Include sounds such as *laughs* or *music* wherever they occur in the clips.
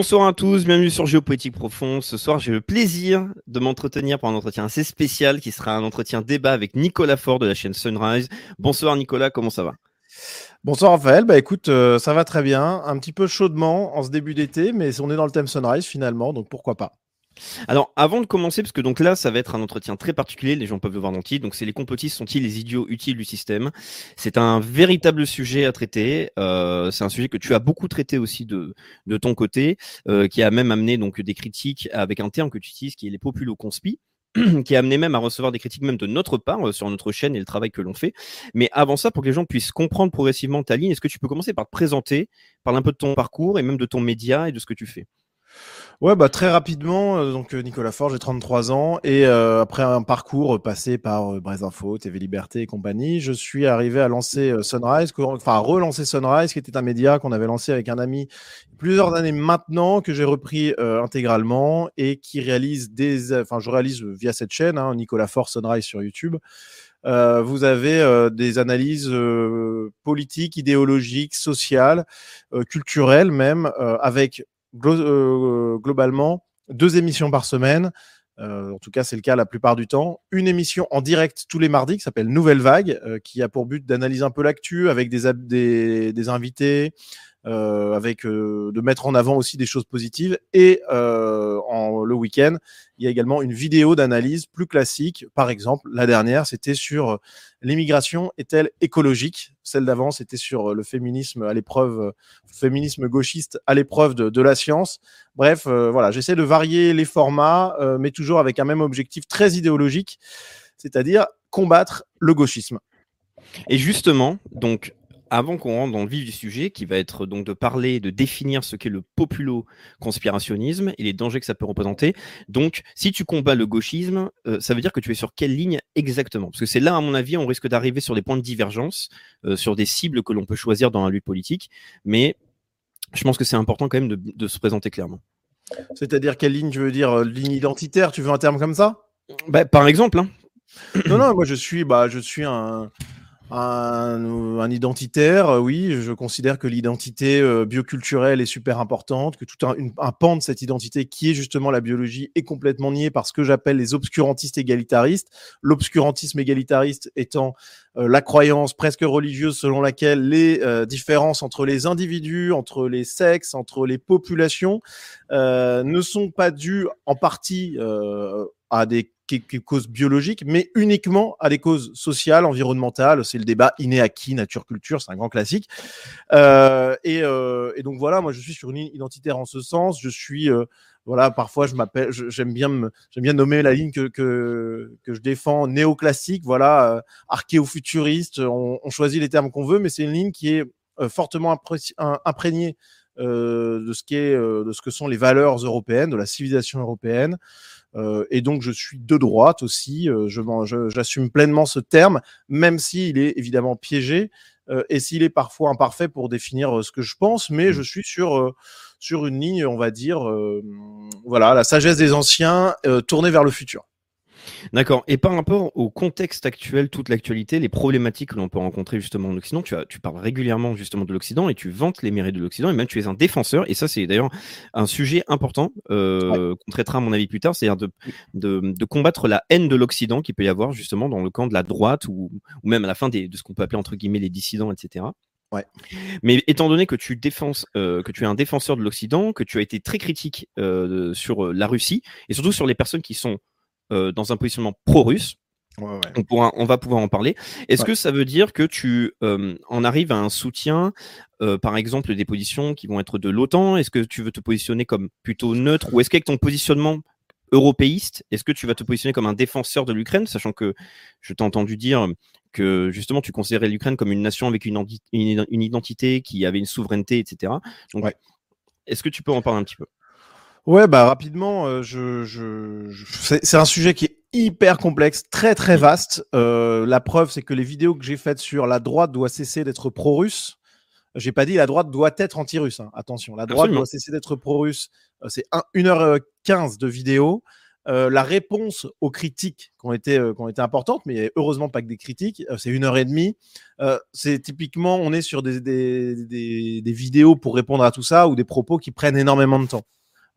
Bonsoir à tous, bienvenue sur Géopolitique Profond. Ce soir, j'ai le plaisir de m'entretenir pour un entretien assez spécial qui sera un entretien débat avec Nicolas Fort de la chaîne Sunrise. Bonsoir Nicolas, comment ça va? Bonsoir Raphaël, bah écoute, euh, ça va très bien, un petit peu chaudement en ce début d'été, mais on est dans le thème Sunrise finalement, donc pourquoi pas. Alors, avant de commencer, parce que donc là, ça va être un entretien très particulier, les gens peuvent le voir dans le titre. Donc, c'est les complotistes sont-ils les idiots utiles du système? C'est un véritable sujet à traiter. Euh, c'est un sujet que tu as beaucoup traité aussi de, de ton côté, euh, qui a même amené donc des critiques avec un terme que tu utilises, qui est les populo-conspi *clears throat* qui a amené même à recevoir des critiques même de notre part euh, sur notre chaîne et le travail que l'on fait. Mais avant ça, pour que les gens puissent comprendre progressivement ta ligne, est-ce que tu peux commencer par te présenter, parler un peu de ton parcours et même de ton média et de ce que tu fais? Ouais, bah très rapidement, euh, donc euh, Nicolas Fort, j'ai 33 ans et euh, après un parcours passé par euh, Info, TV Liberté et compagnie, je suis arrivé à lancer Sunrise, enfin à relancer Sunrise, qui était un média qu'on avait lancé avec un ami plusieurs années maintenant, que j'ai repris intégralement et qui réalise des, enfin je réalise via cette chaîne, hein, Nicolas Fort Sunrise sur YouTube. Vous avez des analyses politiques, idéologiques, sociales, culturelles même, avec euh, globalement deux émissions par semaine. Euh, en tout cas, c'est le cas la plupart du temps. Une émission en direct tous les mardis qui s'appelle Nouvelle Vague, euh, qui a pour but d'analyser un peu l'actu avec des, des invités, euh, avec euh, de mettre en avant aussi des choses positives. Et euh, en, le week-end, il y a également une vidéo d'analyse plus classique. Par exemple, la dernière, c'était sur euh, l'immigration est-elle écologique? Celle d'avant, c'était sur euh, le féminisme à l'épreuve, féminisme gauchiste à l'épreuve de, de la science. Bref, voilà, j'essaie de varier les formats, mais toujours avec un même objectif très idéologique, c'est-à-dire combattre le gauchisme. Et justement, donc, avant qu'on rentre dans le vif du sujet, qui va être donc de parler, de définir ce qu'est le populo-conspirationnisme et les dangers que ça peut représenter. Donc, si tu combats le gauchisme, euh, ça veut dire que tu es sur quelle ligne exactement? Parce que c'est là, à mon avis, on risque d'arriver sur des points de divergence, euh, sur des cibles que l'on peut choisir dans la lutte politique. Mais je pense que c'est important quand même de, de se présenter clairement. C'est-à-dire quelle ligne tu veux dire euh, Ligne identitaire, tu veux un terme comme ça? Bah, par exemple, hein, Non, non, moi je suis, bah, je suis un, un, un identitaire. euh, Oui, je considère que l'identité euh, bioculturelle est super importante, que tout un, une- un pan de cette identité qui est justement la biologie est complètement nié par ce que j'appelle les obscurantistes égalitaristes. L'obscurantisme égalitariste étant euh, la croyance presque religieuse selon laquelle les euh, différences entre les individus, entre les sexes, entre les populations euh, ne sont pas dues en partie euh, à des qui- qui- causes biologiques, mais uniquement à des causes sociales, environnementales. C'est le débat inné-acquis, nature-culture, c'est un grand classique. Euh, et, euh, et donc voilà, moi je suis sur une ligne identitaire en ce sens. Je suis, euh, voilà, parfois je m'appelle, j'aime bien, bien nommer la ligne que, que, que je défends néoclassique, voilà, archéo-futuriste. On, on choisit les termes qu'on veut, mais c'est une ligne qui est fortement imprégnée de ce qui est, de ce que sont les valeurs européennes, de la civilisation européenne. Euh, et donc, je suis de droite aussi. euh, je m'en- je- J'assume pleinement ce terme, même s'il est évidemment piégé euh, et s'il est parfois imparfait pour définir ce que je pense. Mais je suis sur, euh, sur une ligne, on va dire, euh, voilà, la sagesse des anciens euh, tournée vers le futur. D'accord. Et par rapport au contexte actuel, toute l'actualité, les problématiques que l'on peut rencontrer justement en Occident, tu, as, tu parles régulièrement justement de l'Occident et tu vantes les mérites de l'Occident et même tu es un défenseur. Et ça, c'est d'ailleurs un sujet important euh, qu'on traitera à mon avis plus tard, c'est-à-dire de, de, de combattre la haine de l'Occident qu'il peut y avoir justement dans le camp de la droite ou, ou même à la fin des, de ce qu'on peut appeler entre guillemets les dissidents, etc. Ouais. Mais étant donné que tu défenses, euh, que tu es un défenseur de l'Occident, que tu as été très critique euh, sur la Russie et surtout sur les personnes qui sont euh, dans un positionnement pro-russe. Ouais, ouais. On, pourra, on va pouvoir en parler. Est-ce Ouais. que ça veut dire que tu euh, en arrives à un soutien, euh, par exemple, des positions qui vont être de l'OTAN? Est-ce que tu veux te positionner comme plutôt neutre? Ou est-ce qu'avec ton positionnement européiste Est-ce que tu vas te positionner comme un défenseur de l'Ukraine, sachant que je t'ai entendu dire que justement tu considérais l'Ukraine comme une nation avec une, une, identité, qui avait une souveraineté, etc. Donc, est-ce que tu peux en parler un petit peu? Ouais, bah rapidement, euh, je, je, c'est un sujet qui est hyper complexe, très très vaste. Euh, la preuve, c'est que les vidéos que j'ai faites sur la droite doit cesser d'être pro-russe. J'ai pas dit la droite doit être anti-russe. Hein. Attention, la droite doit cesser d'être pro-russe. Euh, c'est 1h15 de vidéo. La réponse aux critiques qui ont été, qui ont été importantes, mais heureusement pas que des critiques, c'est une heure et demie. c'est typiquement, on est sur des, des, des, des, vidéos pour répondre à tout ça ou des propos qui prennent énormément de temps.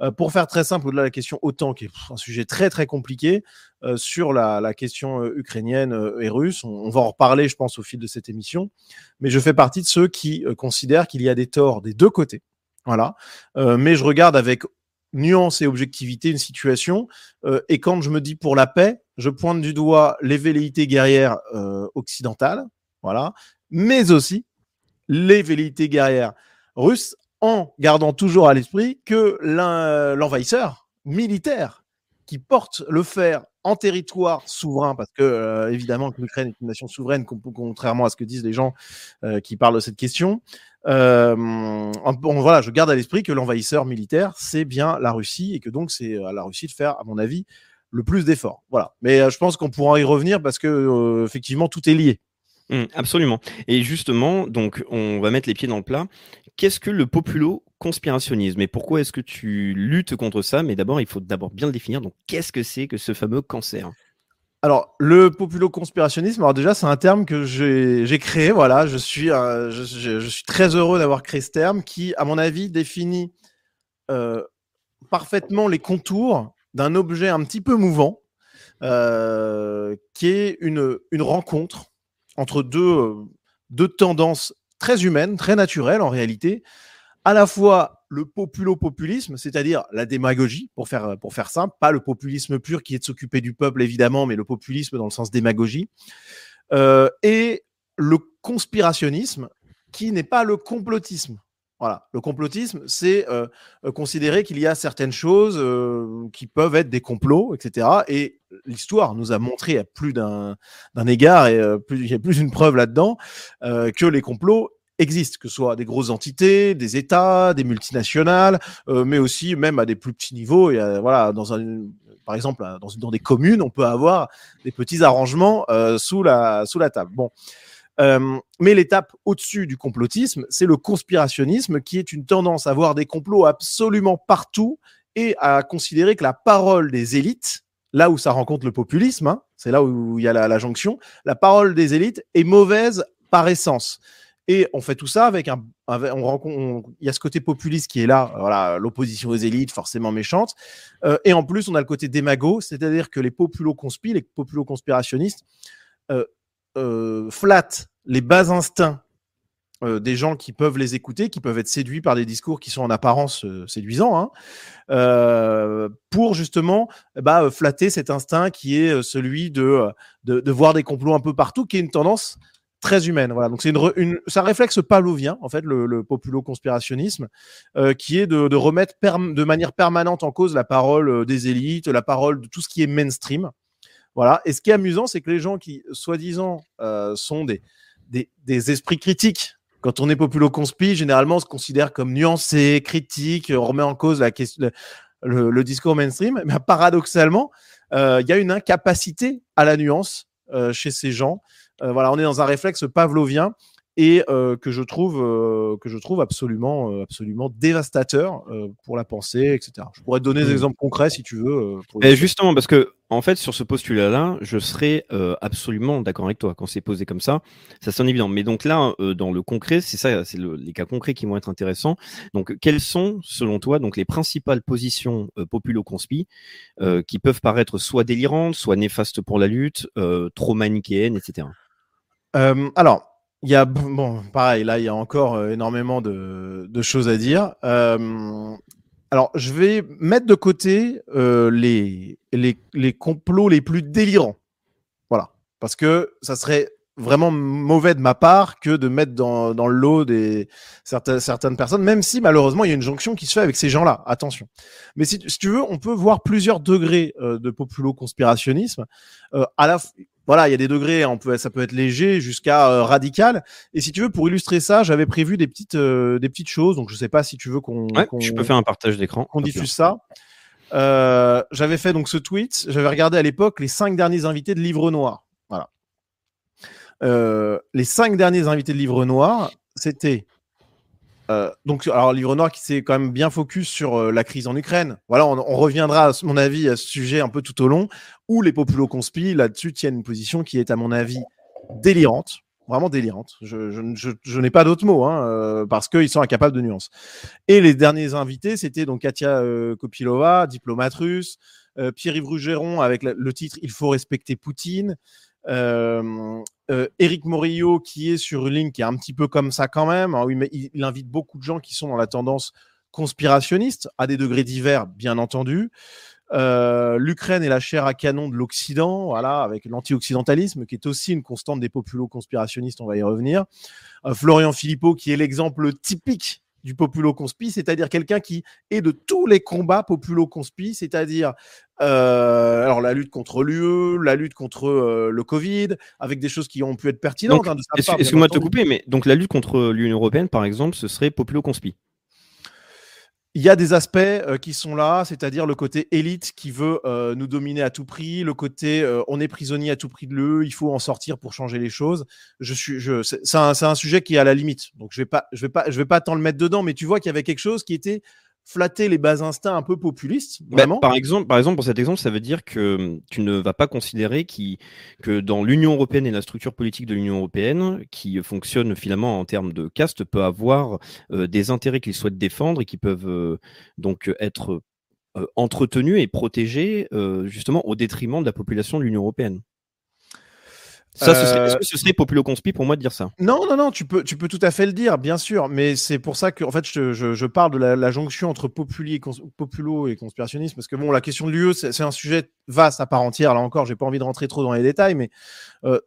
Euh, pour faire très simple, au-delà de la question OTAN, qui est un sujet très très compliqué, euh, sur la, question euh, ukrainienne et russe, on, va en reparler, je pense, au fil de cette émission, mais je fais partie de ceux qui considèrent qu'il y a des torts des deux côtés. Voilà. mais je regarde avec nuance et objectivité une situation, et quand je me dis pour la paix, je pointe du doigt les velléités guerrières occidentales, voilà, mais aussi les velléités guerrières russes en gardant toujours à l'esprit que l'envahisseur militaire qui porte le fer en territoire souverain, parce que euh, évidemment que l'Ukraine est une nation souveraine, contrairement à ce que disent les gens euh, qui parlent de cette question. Euh, voilà, je garde à l'esprit que l'envahisseur militaire, c'est bien la Russie et que donc c'est à la Russie de faire, à mon avis, le plus d'efforts. Voilà. Mais je pense qu'on pourra y revenir parce que effectivement tout est lié. Mmh, absolument. Et justement, donc, on va mettre les pieds dans le plat. Qu'est-ce que le populo-conspirationnisme et pourquoi est-ce que tu luttes contre ça? Mais d'abord, il faut d'abord bien le définir. Donc, qu'est-ce que c'est que ce fameux cancer? Alors, le populo-conspirationnisme, alors déjà, c'est un terme que j'ai créé. Voilà, je suis, je, suis très heureux d'avoir créé ce terme qui, à mon avis, définit euh, parfaitement les contours d'un objet un petit peu mouvant, euh, qui est une, une rencontre entre deux, euh, deux tendances très humaines, très naturelles en réalité, à la fois le populo-populisme, c'est-à-dire la démagogie, pour faire, pour faire simple, pas le populisme pur qui est de s'occuper du peuple évidemment, mais le populisme dans le sens démagogie, euh, et le conspirationnisme qui n'est pas le complotisme. Voilà, le complotisme, c'est considérer qu'il y a certaines choses qui peuvent être des complots, etc. Et l'histoire nous a montré à plus d'un égard, et il y a plus d'une *laughs* preuve là-dedans, que les complots existent, que ce soit des grosses entités, des États, des multinationales, mais aussi même à des plus petits niveaux. Voilà, par exemple, dans, dans, des communes, on peut avoir des petits arrangements sous la sous la table. Bon, euh, mais l'étape au-dessus du complotisme, c'est le conspirationnisme, qui est une tendance à voir des complots absolument partout et à considérer que la parole des élites, là où ça rencontre le populisme, hein, c'est là où il y a la, jonction, la parole des élites est mauvaise par essence. Et on fait tout ça avec un, on rencontre, il y a ce côté populiste qui est là, voilà, l'opposition aux élites, forcément méchante. Euh, et en plus, on a le côté démago, c'est-à-dire que les populo-conspi, les populo-conspirationnistes, euh, euh, flatte les bas instincts euh, des gens qui peuvent les écouter, qui peuvent être séduits par des discours qui sont en apparence euh, séduisants, hein, pour justement bah, flatter cet instinct qui est celui de, de, voir des complots un peu partout, qui est une tendance très humaine. Voilà. Donc c'est une, une, ça réflexe pavlovien en fait le, le populo-conspirationnisme, qui est de, de remettre de manière permanente en cause la parole des élites, la parole de tout ce qui est mainstream. Voilà. Et ce qui est amusant, c'est que les gens qui, soi-disant, euh, sont des, des, esprits critiques, quand on est populo-conspi, généralement, on se considère comme nuancé, critique, on remet en cause la question, le, discours mainstream. Mais paradoxalement, euh, il y a une incapacité à la nuance euh, chez ces gens. voilà, on est dans un réflexe pavlovien et euh, que je trouve euh, que je trouve absolument euh, absolument dévastateur pour la pensée, etc. Je pourrais te donner des mmh. exemples concrets si tu veux. Et justement, parce que en fait, sur ce postulat-là, je serais absolument d'accord avec toi quand c'est posé comme ça. Ça sonne évident. Mais donc là, dans le concret, c'est ça, c'est les cas concrets qui vont être intéressants. Donc, quelles sont, selon toi, donc les principales positions populo-conspi qui peuvent paraître soit délirantes, soit néfastes pour la lutte, trop manichéennes, etc. alors, il y a, bon, pareil, là, il y a encore euh, énormément de, choses à dire. Euh, alors, je vais mettre de côté euh, les, les, complots les plus délirants. Voilà. Parce que ça serait vraiment mauvais de ma part que de mettre dans, dans le lot des certaines, certaines personnes, même si malheureusement il y a une jonction qui se fait avec ces gens-là. Attention. Mais si, si tu veux, on peut voir plusieurs degrés euh, de populo-conspirationnisme. Euh, à la, voilà, il y a des degrés, on peut, ça peut être léger jusqu'à euh, radical. Et si tu veux, pour illustrer ça, j'avais prévu des petites, euh, des petites choses. Donc je sais pas si tu veux qu'on, Ouais, tu peux faire un partage d'écran. qu'on diffuse ça. Euh, j'avais fait donc ce tweet. J'avais regardé à l'époque les cinq derniers invités de Livre Noir. Voilà. Euh, les cinq derniers invités de Livre Noir, c'était euh, donc alors Livre Noir qui s'est quand même bien focus sur euh, la crise en Ukraine. Voilà, on, reviendra, à mon avis, à ce sujet un peu tout au long. Où les populo conspi là-dessus tiennent une position qui est à mon avis délirante. Vraiment délirante. Je, n'ai pas d'autres mots, hein, euh, parce qu'ils sont incapables de nuances. Et les derniers invités, c'était donc Katia Kopilova, diplomate russe, Pierre-Yves Rougeron avec le titre Il faut respecter Poutine, euh, Éric Morillo qui est sur une ligne qui est un petit peu comme ça quand même. hein, il, il invite beaucoup de gens qui sont dans la tendance conspirationniste, à des degrés divers, bien entendu. Euh, L'Ukraine est la chair à canon de l'Occident, voilà, avec l'anti-occidentalisme, qui est aussi une constante des populo-conspirationnistes, on va y revenir. Euh, Florian Philippot, qui est l'exemple typique du populo-conspi, c'est-à-dire quelqu'un qui est de tous les combats populo-conspi, c'est-à-dire euh, alors la lutte contre l'UE, la lutte contre euh, le Covid, avec des choses qui ont pu être pertinentes. Hein, Excuse-moi de te couper, mais donc la lutte contre l'Union européenne, par exemple, ce serait populo-conspi. Il y a des aspects euh, qui sont là, c'est-à-dire le côté élite qui veut euh, nous dominer à tout prix, le côté euh, on est prisonnier à tout prix de l'EU, il faut en sortir pour changer les choses. Je suis, je, c'est un, un sujet qui est à la limite, donc je vais pas, je vais pas, je vais pas tant le mettre dedans, mais tu vois qu'il y avait quelque chose qui était flatter les bas instincts un peu populistes, Bah, vraiment. par, exemple, par exemple, pour cet exemple, ça veut dire que hum, tu ne vas pas considérer qui, que dans l'Union européenne et la structure politique de l'Union européenne, qui fonctionne finalement en termes de caste, peut avoir euh, des intérêts qu'ils souhaitent défendre et qui peuvent euh, donc être euh, entretenus et protégés justement au détriment de la population de l'Union européenne. Ça, ce serait, Euh, est-ce que ce serait populo-conspi pour moi de dire ça? Non, non, non, tu peux, tu peux tout à fait le dire, bien sûr, mais c'est pour ça que, en fait, je, je, je parle de la, la jonction entre populi et cons- populo et conspirationnisme, parce que bon, la question de l'UE, c'est c'est un sujet vaste à part entière. Là encore, j'ai pas envie de rentrer trop dans les détails, mais euh,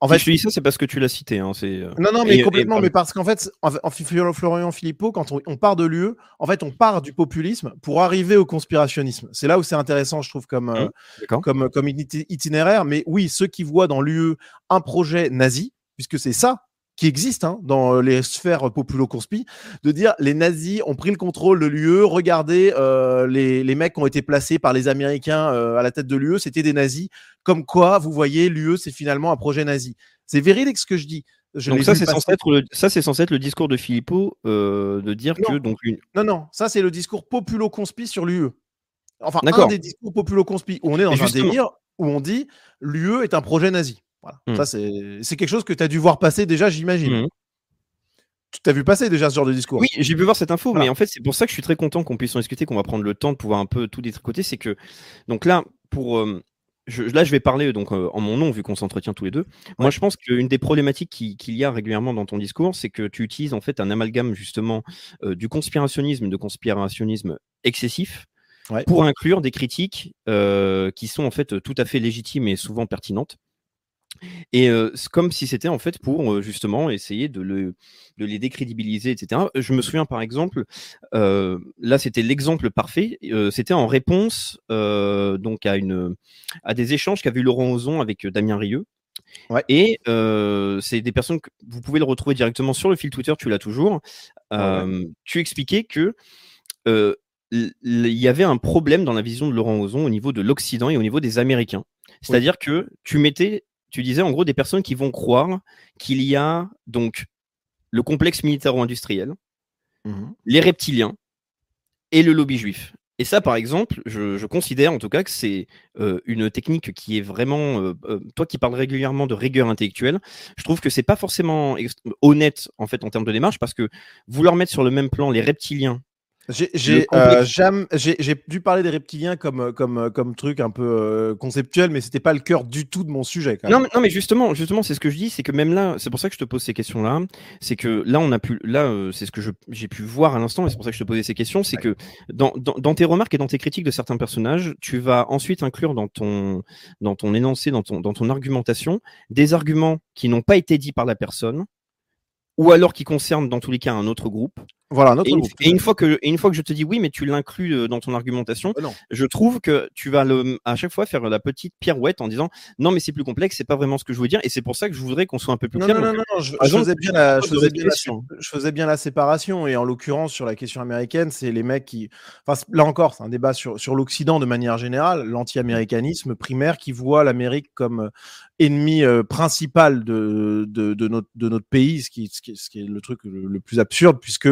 en Si fait, je te dis ça, c'est parce que tu l'as cité. Hein, c'est, euh, non, non, mais Et- et- complètement, mais parce qu'en fait, en, en Fl- Florian Philippot, quand on, on part de l'UE, en fait, on part du populisme pour arriver au conspirationnisme. C'est là où c'est intéressant, je trouve, comme, euh, Mmh, comme, comme iti- itinéraire. Mais oui, ceux qui voient dans l'UE un projet nazi, puisque c'est ça qui existe hein, dans les sphères populo-conspi, de dire les nazis ont pris le contrôle de l'UE, regardez euh, les, les mecs qui ont été placés par les Américains euh, à la tête de l'UE, c'était des nazis. Comme quoi, vous voyez, l'UE, c'est finalement un projet nazi. C'est véridique ce que je dis. Je Donc ça, c'est censé être le, ça, c'est censé être le discours de Philippot euh, de dire que Non. donc une, Non, non, ça c'est le discours populo-conspi sur l'UE. Enfin, un des discours populo-conspi où on est dans un justement- délire où on dit l'UE est un projet nazi. Voilà. Hmm. Ça, c'est quelque chose que tu as dû voir passer déjà, j'imagine. Mhm. Tu t'as vu passer déjà ce genre de discours? Oui, j'ai pu voir cette info, Voilà. mais en fait, c'est pour ça que je suis très content qu'on puisse en discuter, qu'on va prendre le temps de pouvoir un peu tout détricoter. C'est que, donc là, pour, euh, je, là, je vais parler donc euh, en mon nom, vu qu'on s'entretient tous les deux. Moi, je pense qu'une des problématiques qui- qu'il y a régulièrement dans ton discours, c'est que tu utilises en fait un amalgame justement euh, du conspirationnisme, de conspirationnisme excessif. Ouais. Pour inclure des critiques euh, qui sont en fait tout à fait légitimes et souvent pertinentes. Et euh, c'est comme si c'était en fait pour euh, justement essayer de, le, de les décrédibiliser, etc. Je me souviens par exemple, euh, là c'était l'exemple parfait, c'était en réponse donc à, une, à des échanges qu'avait eu Laurent Ozon avec Damien Rieu. Ouais. Et c'est des personnes que vous pouvez le retrouver directement sur le fil Twitter, tu l'as toujours. Tu expliquais que il y avait un problème dans la vision de Laurent Ozon au niveau de l'Occident et au niveau des Américains. C'est-à-dire que tu mettais, tu disais en gros des personnes qui vont croire qu'il y a donc le complexe militaro-industriel, Mhm. les reptiliens et le lobby juif. Et ça, par exemple, je, je considère en tout cas que c'est euh, une technique qui est vraiment, euh, euh, toi qui parles régulièrement de rigueur intellectuelle, je trouve que c'est pas forcément honnête en fait en termes de démarche parce que vouloir mettre sur le même plan les reptiliens J'ai euh, jamais- j'ai- j'ai dû parler des reptiliens comme, comme, comme truc un peu euh, conceptuel, mais c'était pas le cœur du tout de mon sujet. Quand même. Non, mais, non, mais justement, justement, c'est ce que je dis, c'est que même là, c'est pour ça que je te pose ces questions-là. C'est que là, on a pu, là, euh, c'est ce que j'ai pu voir à l'instant, et c'est pour ça que je te posais ces questions. C'est que dans, dans, dans tes remarques et dans tes critiques de certains personnages, tu vas ensuite inclure dans ton, dans ton énoncé, dans ton, dans ton argumentation, des arguments qui n'ont pas été dits par la personne, ou alors qui concernent dans tous les cas un autre groupe. Voilà, notre Et une, groupe. et une fois que, et une fois que je te dis oui, mais tu l'inclus euh, dans ton argumentation, non. je trouve que tu vas le, à chaque fois faire la petite pirouette en disant non, mais c'est plus complexe, c'est pas vraiment ce que je veux dire, et c'est pour ça que je voudrais qu'on soit un peu plus Non, clair. non, non, non, non, je, faisais bien la, je pose de faisais bien la- question. je faisais bien la séparation et en l'occurrence sur la question américaine, c'est les mecs qui, enfin là encore, c'est un débat sur, sur l'Occident de manière générale, l'anti-américanisme primaire qui voit l'Amérique comme euh, ennemi euh, principal de, de, de notre, de notre pays, ce qui, ce qui, ce qui est le truc le, le plus absurde puisque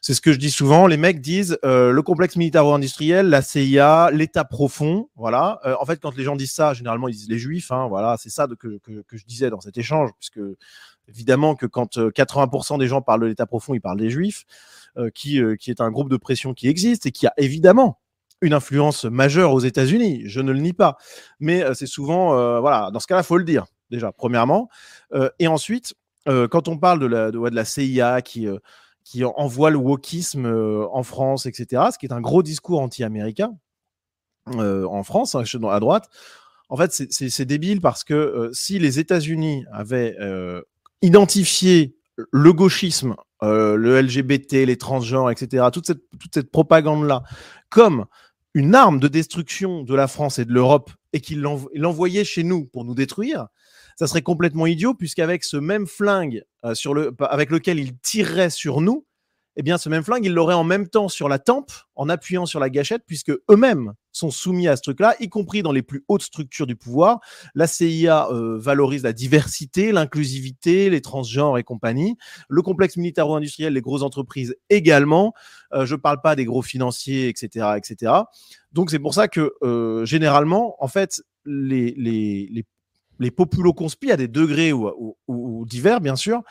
c'est ce que je dis souvent, les mecs disent euh, le complexe militaro-industriel, la CIA, l'État profond, voilà. Euh, en fait, quand les gens disent ça, généralement ils disent les Juifs, hein, voilà, c'est ça que, que, je disais dans cet échange, puisque évidemment que quand euh, 80% des gens parlent de l'État profond, ils parlent des Juifs, euh, qui, euh, qui est un groupe de pression qui existe et qui a évidemment une influence majeure aux États-Unis, je ne le nie pas, mais euh, c'est souvent, euh, voilà, dans ce cas-là, faut le dire déjà, premièrement, Euh, et ensuite, euh, quand on parle de la, de, la CIA qui euh, qui en- envoie le wokisme euh, en France, etc., ce qui est un gros discours anti-américain euh, en France, hein, à droite. En fait, c'est- débile parce que euh, si les États-Unis avaient identifié le gauchisme, le LGBT, les transgenres, etc., toute cette, propagande-là, comme une arme de destruction de la France et de l'Europe et qu'ils l'env- l'envoyaient chez nous pour nous détruire, ça serait complètement idiot puisqu'avec ce même flingue euh, avec lequel ils tireraient sur nous, eh bien ce même flingue, ils l'auraient en même temps sur la tempe en appuyant sur la gâchette puisque eux-mêmes sont soumis à ce truc-là, y compris dans les plus hautes structures du pouvoir. La CIA euh, valorise la diversité, l'inclusivité, les transgenres et compagnie. Le complexe militaro-industriel, les grosses entreprises également. Euh, je ne parle pas des gros financiers, etc., etc. Donc c'est pour ça que généralement, en fait, les les populo-conspi à des degrés ou, divers, bien sûr,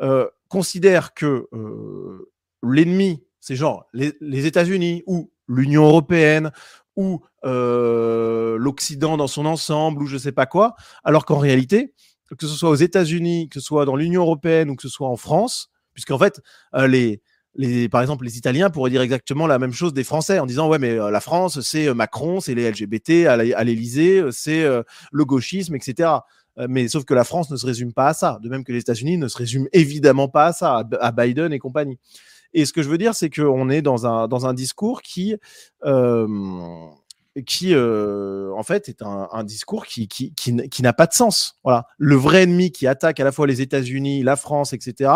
euh, considèrent que euh, l'ennemi, c'est genre les, États-Unis ou l'Union européenne ou euh, l'Occident dans son ensemble ou je sais pas quoi, alors qu'en réalité, que ce soit aux États-Unis, que ce soit dans l'Union européenne ou que ce soit en France, puisqu'en fait, les, les, par exemple, les Italiens pourraient dire exactement la même chose des Français en disant ouais mais euh, la France c'est euh, Macron, c'est les LGBT à l'Élysée, euh, c'est le gauchisme, etc. Mais sauf que la France ne se résume pas à ça, de même que les États-Unis ne se résument évidemment pas à ça, à, Biden et compagnie. Et ce que je veux dire, c'est qu'on est dans un, dans un discours qui, qui en fait, est un, un discours qui, qui, qui, qui n'a pas de sens. Voilà. Le vrai ennemi qui attaque à la fois les États-Unis, la France, etc.,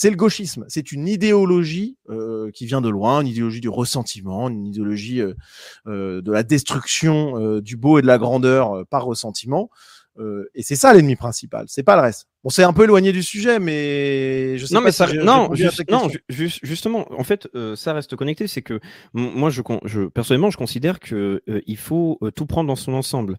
c'est le gauchisme. C'est une idéologie euh, qui vient de loin, une idéologie du ressentiment, une idéologie euh, euh, de la destruction euh, du beau et de la grandeur euh, par ressentiment. Euh, et c'est ça l'ennemi principal, c'est pas le reste. On s'est un peu éloigné du sujet, mais je sais non, pas mais ça, non, juste- non, ju- justement, en fait, euh, ça reste connecté. C'est que moi, je, je personnellement, je considère que euh, il faut euh, tout prendre dans son ensemble.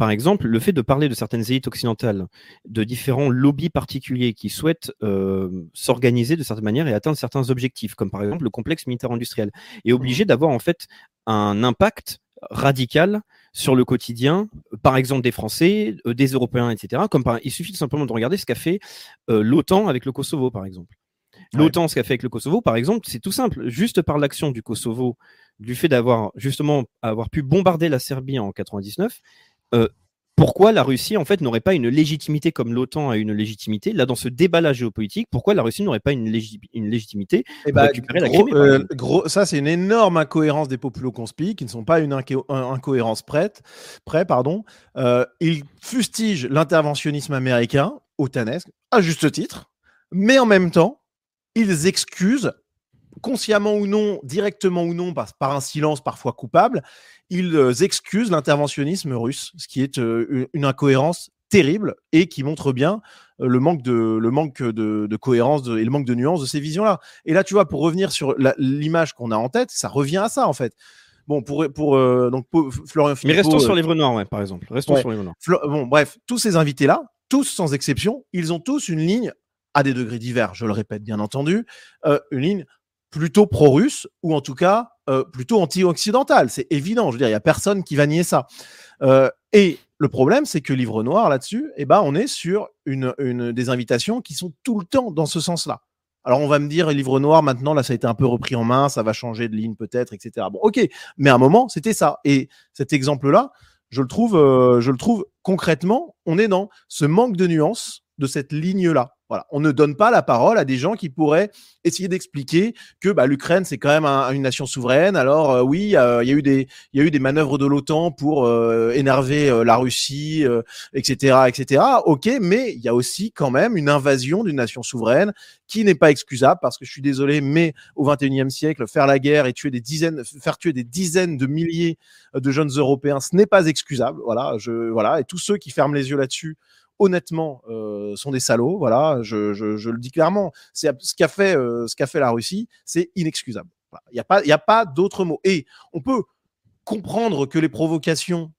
Euh, par exemple, le fait de parler de certaines élites occidentales, de différents lobbies particuliers qui souhaitent euh, s'organiser de certaine manière et atteindre certains objectifs, comme par exemple le complexe militaire industriel, est obligé d'avoir en fait un impact radical sur le quotidien, par exemple des Français, euh, des Européens, etc. Comme par, il suffit simplement de regarder ce qu'a fait euh, l'OTAN avec le Kosovo, par exemple. L'OTAN, ce qu'a fait avec le Kosovo, par exemple, c'est tout simple. Juste par l'action du Kosovo, du fait d'avoir justement avoir pu bombarder la Serbie en 99, euh, pourquoi la Russie en fait n'aurait pas une légitimité comme l'OTAN a une légitimité? Là dans ce débat-là géopolitique Pourquoi la Russie n'aurait pas une, légi- une légitimité Eh la Crimée, par euh, gros- ça, c'est une énorme incohérence des populo-conspi qui ne sont pas une inco- un- incohérence prête, près. Pardon. Euh, ils fustigent l'interventionnisme américain, otanesque, à juste titre, mais en même temps, ils excusent, consciemment ou non, directement ou non, par, par un silence parfois coupable, ils euh, excusent l'interventionnisme russe, ce qui est euh, une- incohérence terrible et qui montre bien euh, le manque de, le manque de, de cohérence de- et le manque de nuance de ces visions-là. Et là, tu vois, pour revenir sur l'image qu'on a en tête, ça revient à ça, en fait. Bon, pour, pour euh, donc pour Florian Mais restons sur noirs, ouais, par exemple. Restons Ouais. sur noirs. Flo- bon, bref, tous ces invités-là, tous sans exception, ils ont tous une ligne, à des degrés divers, je le répète bien entendu, euh, une ligne plutôt pro-russe ou en tout cas euh, plutôt anti-occidental. C'est évident. Je veux dire, il y a personne qui va nier ça. Euh, et le problème, c'est que Livre Noir là-dessus, eh ben, on est sur une, une des invitations qui sont tout le temps dans ce sens-là. Alors on va me dire livre noir maintenant là ça a été un peu repris en main, ça va changer de ligne peut-être, etc. Bon ok, mais à un moment c'était ça. Et cet exemple-là, je le trouve, euh, je le trouve concrètement, on est dans ce manque de nuance de cette ligne-là. On ne donne pas la parole à des gens qui pourraient essayer d'expliquer que bah, l'Ukraine, c'est quand même une nation souveraine. Alors euh, oui, il y a eu des, il y a eu des manœuvres de l'OTAN pour euh, énerver euh, la Russie, etc., etc. Ok, mais il y a aussi quand même une invasion d'une nation souveraine qui n'est pas excusable parce que je suis désolé, mais au 21e siècle, faire la guerre et tuer des dizaines, faire tuer des dizaines de milliers de jeunes Européens, ce n'est pas excusable. Voilà, je, voilà, et tous ceux qui ferment les yeux là-dessus honnêtement, euh, sont des salauds. Voilà, je, le dis clairement. C'est ce qu'a fait, euh, ce qu'a fait la Russie, c'est inexcusable. Il n'y a pas, il a pas d'autre mot. Et on peut comprendre que les provocations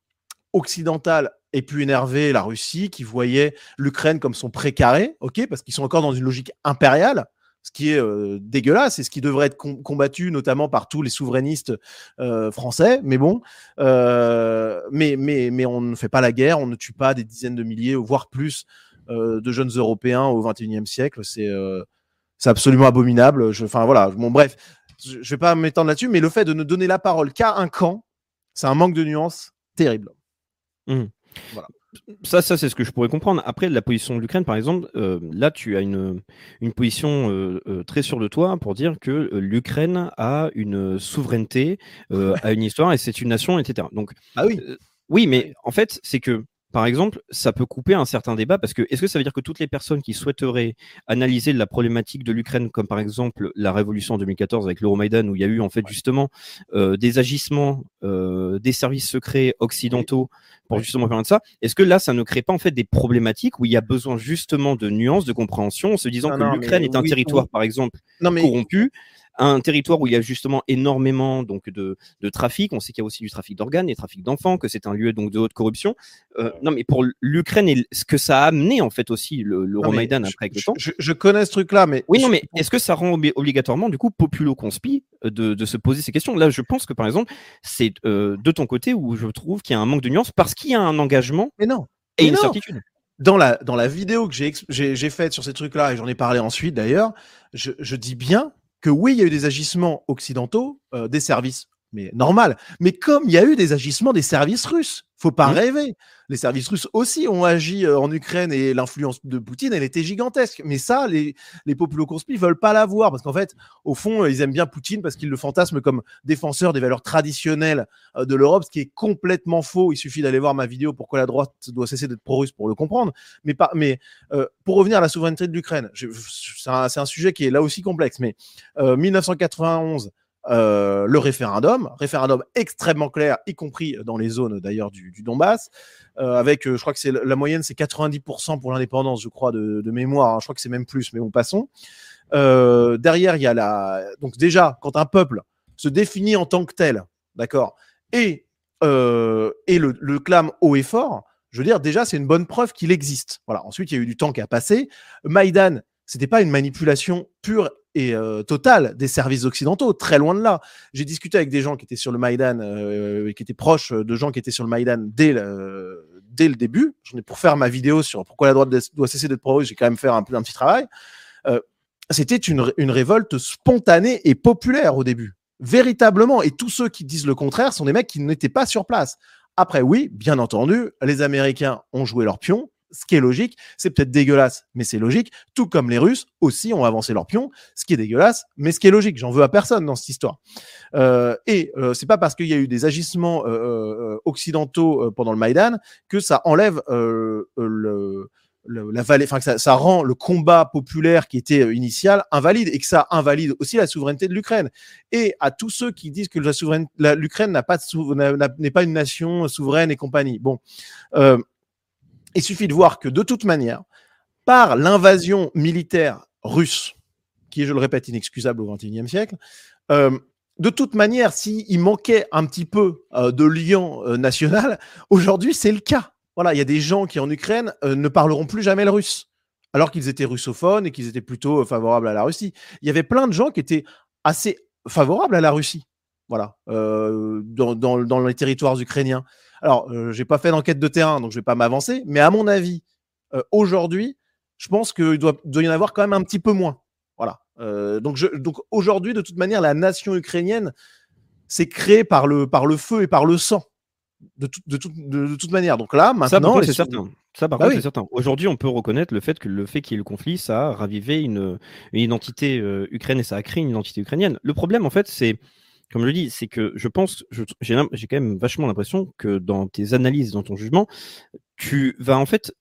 occidentales aient pu énerver la Russie, qui voyait l'Ukraine comme son précaré, ok, parce qu'ils sont encore dans une logique impériale ce qui est euh, dégueulasse et ce qui devrait être combattu notamment par tous les souverainistes euh, français. Mais bon, euh, mais, mais, mais on ne fait pas la guerre, on ne tue pas des dizaines de milliers, voire plus, de jeunes Européens au XXIe siècle. C'est c'est absolument abominable. Enfin voilà, bon bref, je ne vais pas m'étendre là-dessus, mais le fait de ne donner la parole qu'à un camp, c'est un manque de nuance terrible. Mmh. Voilà. Ça, ça c'est ce que je pourrais comprendre. Après, la position de l'Ukraine, par exemple, euh, là, tu as une, une position euh, euh, très sûre de toi pour dire que l'Ukraine a une souveraineté, a une histoire et c'est une nation, etc. Donc, ah oui. oui, mais en fait, c'est que par exemple, ça peut couper un certain débat parce que est-ce que ça veut dire que toutes les personnes qui souhaiteraient analyser la problématique de l'Ukraine, comme par exemple la révolution en 2014 avec l'Euromaïdan, où il y a eu en fait justement euh, des agissements euh, des services secrets occidentaux pour justement parler de ça, est-ce que là, ça ne crée pas en fait des problématiques où il y a besoin justement de nuances, de compréhension, en se disant que l'Ukraine est un territoire, par exemple, corrompu un territoire où il y a justement énormément donc de, de trafic. On sait qu'il y a aussi du trafic d'organes et trafic d'enfants, que c'est un lieu donc de haute corruption. Euh, non, mais pour l'Ukraine et ce que ça a amené en fait aussi le, le après avec le temps. Je, connais ce truc-là, mais oui, non, mais est-ce que ça rend obligatoirement du coup populo-conspi euh, de, de, se poser ces questions? Là, je pense que par exemple, c'est euh, de ton côté où je trouve qu'il y a un manque de nuance parce qu'il y a un engagement. Mais non. Et une certitude dans la, dans la vidéo que j'ai faite sur ces trucs-là, et j'en ai parlé ensuite d'ailleurs, je, je, dis bien que oui, il y a eu des agissements occidentaux, euh, des services, mais normal. Mais comme il y a eu des agissements des services russes, faut pas mmh. rêver. Les services russes aussi ont agi euh, en Ukraine et l'influence de Poutine, elle était gigantesque. Mais ça, les, les ne veulent pas la voir parce qu'en fait, au fond, ils aiment bien Poutine parce qu'ils le fantasment comme défenseur des valeurs traditionnelles euh, de l'Europe, ce qui est complètement faux. Il suffit d'aller voir ma vidéo Pourquoi la droite doit cesser d'être pro-russe pour le comprendre. Mais, pas, mais euh, pour revenir à la souveraineté de l'Ukraine, c'est un, un, sujet qui est là aussi complexe. Mais 1991, euh, le référendum, référendum extrêmement clair, y compris dans les zones d'ailleurs du, Donbass, euh, avec, euh, je crois que c'est la moyenne, c'est 90% pour l'indépendance, je crois, de, mémoire. Hein. je crois que c'est même plus, mais bon, passons. derrière, il y a la. Donc déjà, quand un peuple se définit en tant que tel, d'accord, et et le, clame haut et fort, je veux dire, déjà, c'est une bonne preuve qu'il existe. Voilà. Ensuite, il y a eu du temps qui a passé. Maïdan, c'était pas une manipulation pure et euh, totale des services occidentaux, très loin de là. J'ai discuté avec des gens qui étaient sur le Maïdan, euh, qui étaient proches de gens qui étaient sur le Maïdan dès le, dès le début. J'en ai pour faire ma vidéo sur pourquoi la droite doit cesser d'être pro j'ai quand même fait un, un petit travail. Euh, c'était une, une révolte spontanée et populaire au début, véritablement. Et tous ceux qui disent le contraire sont des mecs qui n'étaient pas sur place. Après, oui, bien entendu, les Américains ont joué leur pion, ce qui est logique. C'est peut-être dégueulasse, mais c'est logique. Tout comme les Russes aussi ont avancé leur pion, ce qui est dégueulasse, mais ce qui est logique. J'en veux à personne dans cette histoire. Euh, et euh, c'est pas parce qu'il y a eu des agissements euh, euh occidentaux pendant le Maïdan que ça enlève le la vallée, enfin que ça, ça, rend le combat populaire qui était initial invalide et que ça invalide aussi la souveraineté de l'Ukraine. Et à tous ceux qui disent que la l'Ukraine n'a pas n'est pas une nation souveraine et compagnie. Bon, euh, il suffit de voir que de toute manière, par l'invasion militaire russe, qui est, je le répète, inexcusable au XXIe siècle, euh, de toute manière, s'il manquait un petit peu euh, de lien euh, national, aujourd'hui c'est le cas. Il y a des gens qui en Ukraine ne parleront plus jamais le russe, alors qu'ils étaient russophones et qu'ils étaient plutôt favorables à la Russie. Il y avait plein de gens qui étaient assez favorable à la Russie. Dans les territoires ukrainiens. Alors, euh, j'ai pas fait d'enquête de terrain, donc je vais pas m'avancer, mais à mon avis, euh, aujourd'hui, je pense qu'il doit, doit y en avoir quand même un petit peu moins. Voilà. Euh, donc, je- donc aujourd'hui, de toute manière, la nation ukrainienne s'est créée par le, par le feu et par le sang. De, tout- de, toute- de- de toute manière. Donc là, maintenant, c'est certain. Ça, par Bah contre, oui. c'est certain. Aujourd'hui, on peut reconnaître le fait que le fait qu'il y ait le conflit, ça a ravivé une, une identité euh, ukrainienne et ça a créé une identité ukrainienne. Le problème, en fait, c'est, comme je le dis, c'est que je pense, j'ai quand même vachement l'impression que dans tes analyses, dans ton jugement, tu vas en fait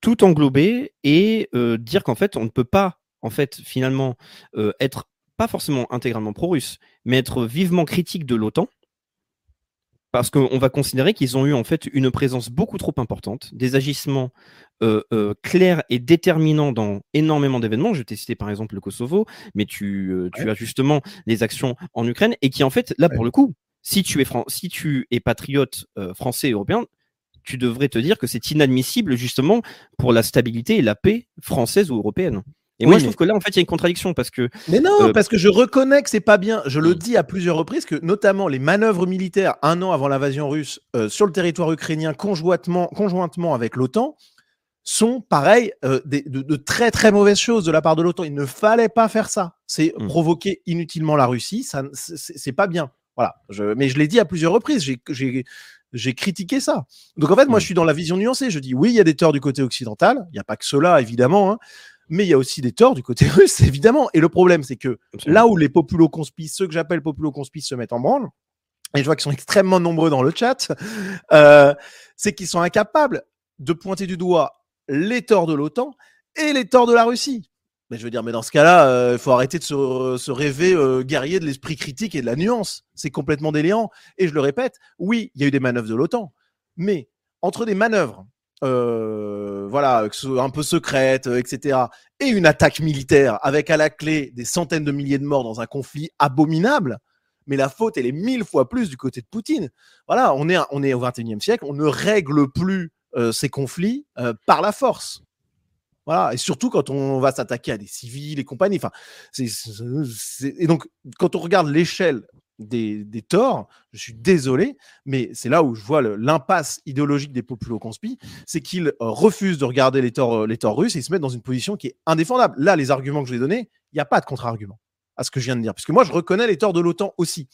tout englober et euh, dire qu'en fait, on ne peut pas, en fait, finalement, euh, être pas forcément intégralement pro-russe, mais être vivement critique de l'OTAN parce qu'on va considérer qu'ils ont eu en fait une présence beaucoup trop importante, des agissements euh, euh, clairs et déterminants dans énormément d'événements. Je t'ai cité par exemple le Kosovo, mais tu, euh, tu Ouais. as justement les actions en Ukraine et qui en fait, là Ouais. pour le coup, si tu es, fran- si tu es patriote français et européen, tu devrais te dire que c'est inadmissible justement pour la stabilité et la paix française ou européenne. Et Oui, moi, je mais- trouve que là, en fait, il y a une contradiction parce que Mais non, Euh, parce que je reconnais que c'est pas bien. Je le Mm. dis à plusieurs reprises que notamment les manœuvres militaires un an avant l'invasion russe euh, sur le territoire ukrainien conjointement, conjointement avec l'OTAN sont pareil euh, des- de, de très très mauvaises choses de la part de l'OTAN. Il ne fallait pas faire ça. C'est Mm. provoquer inutilement la Russie. Ça, c'est pas bien. Voilà. Je, mais je l'ai dit à plusieurs reprises. J'ai- J'ai j'ai critiqué ça. Donc en fait, moi, Mm. je suis dans la vision nuancée. Je dis oui, il y a des torts du côté occidental. Il n'y a pas que cela, évidemment. hein. Mais il y a aussi des torts du côté *laughs* russe, évidemment. Et le problème, c'est que là où les populo-conspis, ceux que j'appelle populo-conspis, se mettent en branle, et je vois qu'ils sont extrêmement nombreux dans le chat, euh, c'est qu'ils sont incapables de pointer du doigt les torts de l'OTAN et les torts de la Russie. Mais je veux dire, mais dans ce cas-là, il faut arrêter de se, se rêver euh, guerrier de l'esprit critique et de la nuance. C'est complètement délirant. Et je le répète, oui, il y a eu des manœuvres de l'OTAN, mais entre des manœuvres, euh, voilà, un peu secrètes, euh, etc., et une attaque militaire avec à la clé des centaines de milliers de morts dans un conflit abominable, mais la faute, elle est mille fois plus du côté de Poutine. Voilà, on est, on est au 21e siècle, on ne règle plus euh, ces conflits par la force. Voilà, et surtout quand on va s'attaquer à des civils et compagnie. Enfin, et donc, quand on regarde l'échelle des, des torts, je suis désolé, mais c'est là où je vois l'impasse idéologique des populo-conspis, c'est qu'ils euh, refusent de regarder les torts, euh, les torts russes et se mettent dans une position qui est indéfendable. Là, les arguments que je vais donner, il n'y a pas de contre-argument à ce que je viens de dire, puisque moi, je reconnais les torts de l'OTAN aussi.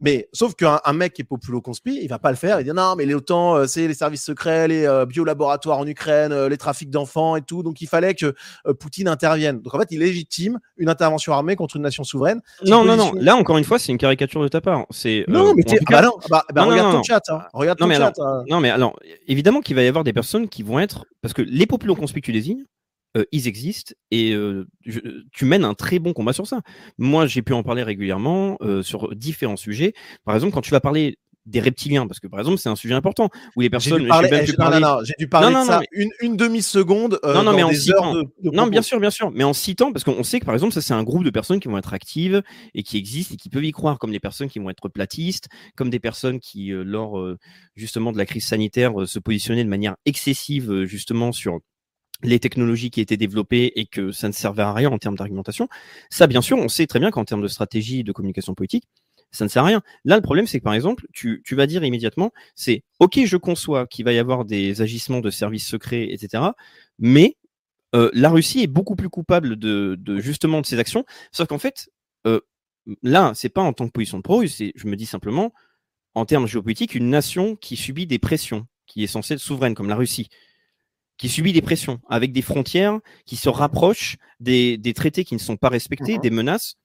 Mais sauf qu'un un mec qui est populo-conspi, il va pas le faire. Il dit non, mais l'OTAN, euh, c'est les services secrets, les euh, biolaboratoires en Ukraine, euh, les trafics d'enfants et tout. Donc il fallait que euh, Poutine intervienne. Donc en fait, il légitime une intervention armée contre une nation souveraine. non, non, non. Là, encore une fois, c'est une caricature de ta part. C'est Non, euh, mais ah bah non, bah, bah, Non, regarde non, ton chat. hein. Regarde Non, ton mais chat. hein. Non, mais alors, évidemment qu'il va y avoir des personnes qui vont être. Parce que les populo-conspis que tu désignes, euh, ils existent et euh, je- tu mènes un très bon combat sur ça. Moi, j'ai pu en parler régulièrement euh, sur différents sujets. Par exemple, quand tu vas parler des reptiliens, parce que par exemple, c'est un sujet important où les J'ai personnes. dû parler, j'ai même eh, j'ai- non, parler- non, non, j'ai dû parler Non, de ça une, une demi-seconde euh, Non, non, dans mais en des citant. heures de, de Non, bien sûr, bien sûr, mais en citant, parce qu'on sait que par exemple, ça c'est un groupe de personnes qui vont être actives et qui existent et qui peuvent y croire, comme des personnes qui vont être platistes, comme des personnes qui, euh, lors euh, justement de la crise sanitaire, se positionnaient de manière excessive justement sur les technologies qui étaient développées et que ça ne servait à rien en termes d'argumentation. Ça, bien sûr, on sait très bien qu'en termes de stratégie de communication politique, ça ne sert à rien. Là, le problème, c'est que par exemple, tu, tu vas dire immédiatement, c'est OK, je conçois qu'il va y avoir des agissements de services secrets, etc. Mais euh, la Russie est beaucoup plus coupable de, justement de ces actions. Sauf qu'en fait, euh, là, c'est pas en tant que position de pro-russe, je me dis simplement, en termes géopolitiques, une nation qui subit des pressions, qui est censée être souveraine, comme la Russie, qui subit des pressions, avec des frontières qui se rapprochent des, des traités qui ne sont pas respectés, des menaces.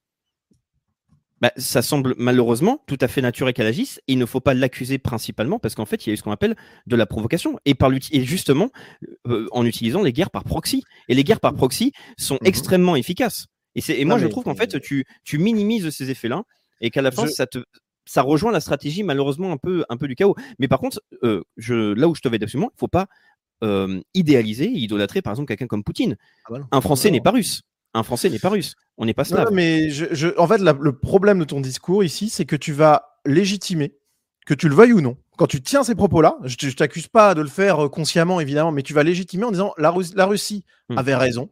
Bah, ça semble malheureusement tout à fait naturel qu'elle agisse. Et il ne faut pas l'accuser principalement parce qu'en fait il y a eu ce qu'on appelle de la provocation. Et par et justement euh, en utilisant les guerres par proxy. Et les guerres par proxy sont Mhm. extrêmement efficaces. Et et moi Non, je trouve qu'en fait tu tu minimises ces effets là et qu'à la fin Je- ça te ça rejoint la stratégie malheureusement un peu un peu du chaos. Mais par contre euh, je là où je te vais absolument il faut pas euh, idéaliser idolâtrer par exemple quelqu'un comme Poutine. Ah bah un Français Non. n'est pas russe. Un Français n'est pas russe. On n'est pas slave non, mais je, je- en fait, la- le problème de ton discours ici, c'est que tu vas légitimer, que tu le veuilles ou non, quand tu tiens ces propos-là, je je t'accuse pas de le faire euh, consciemment, évidemment, mais tu vas légitimer en disant la, la Russie Hmm. avait raison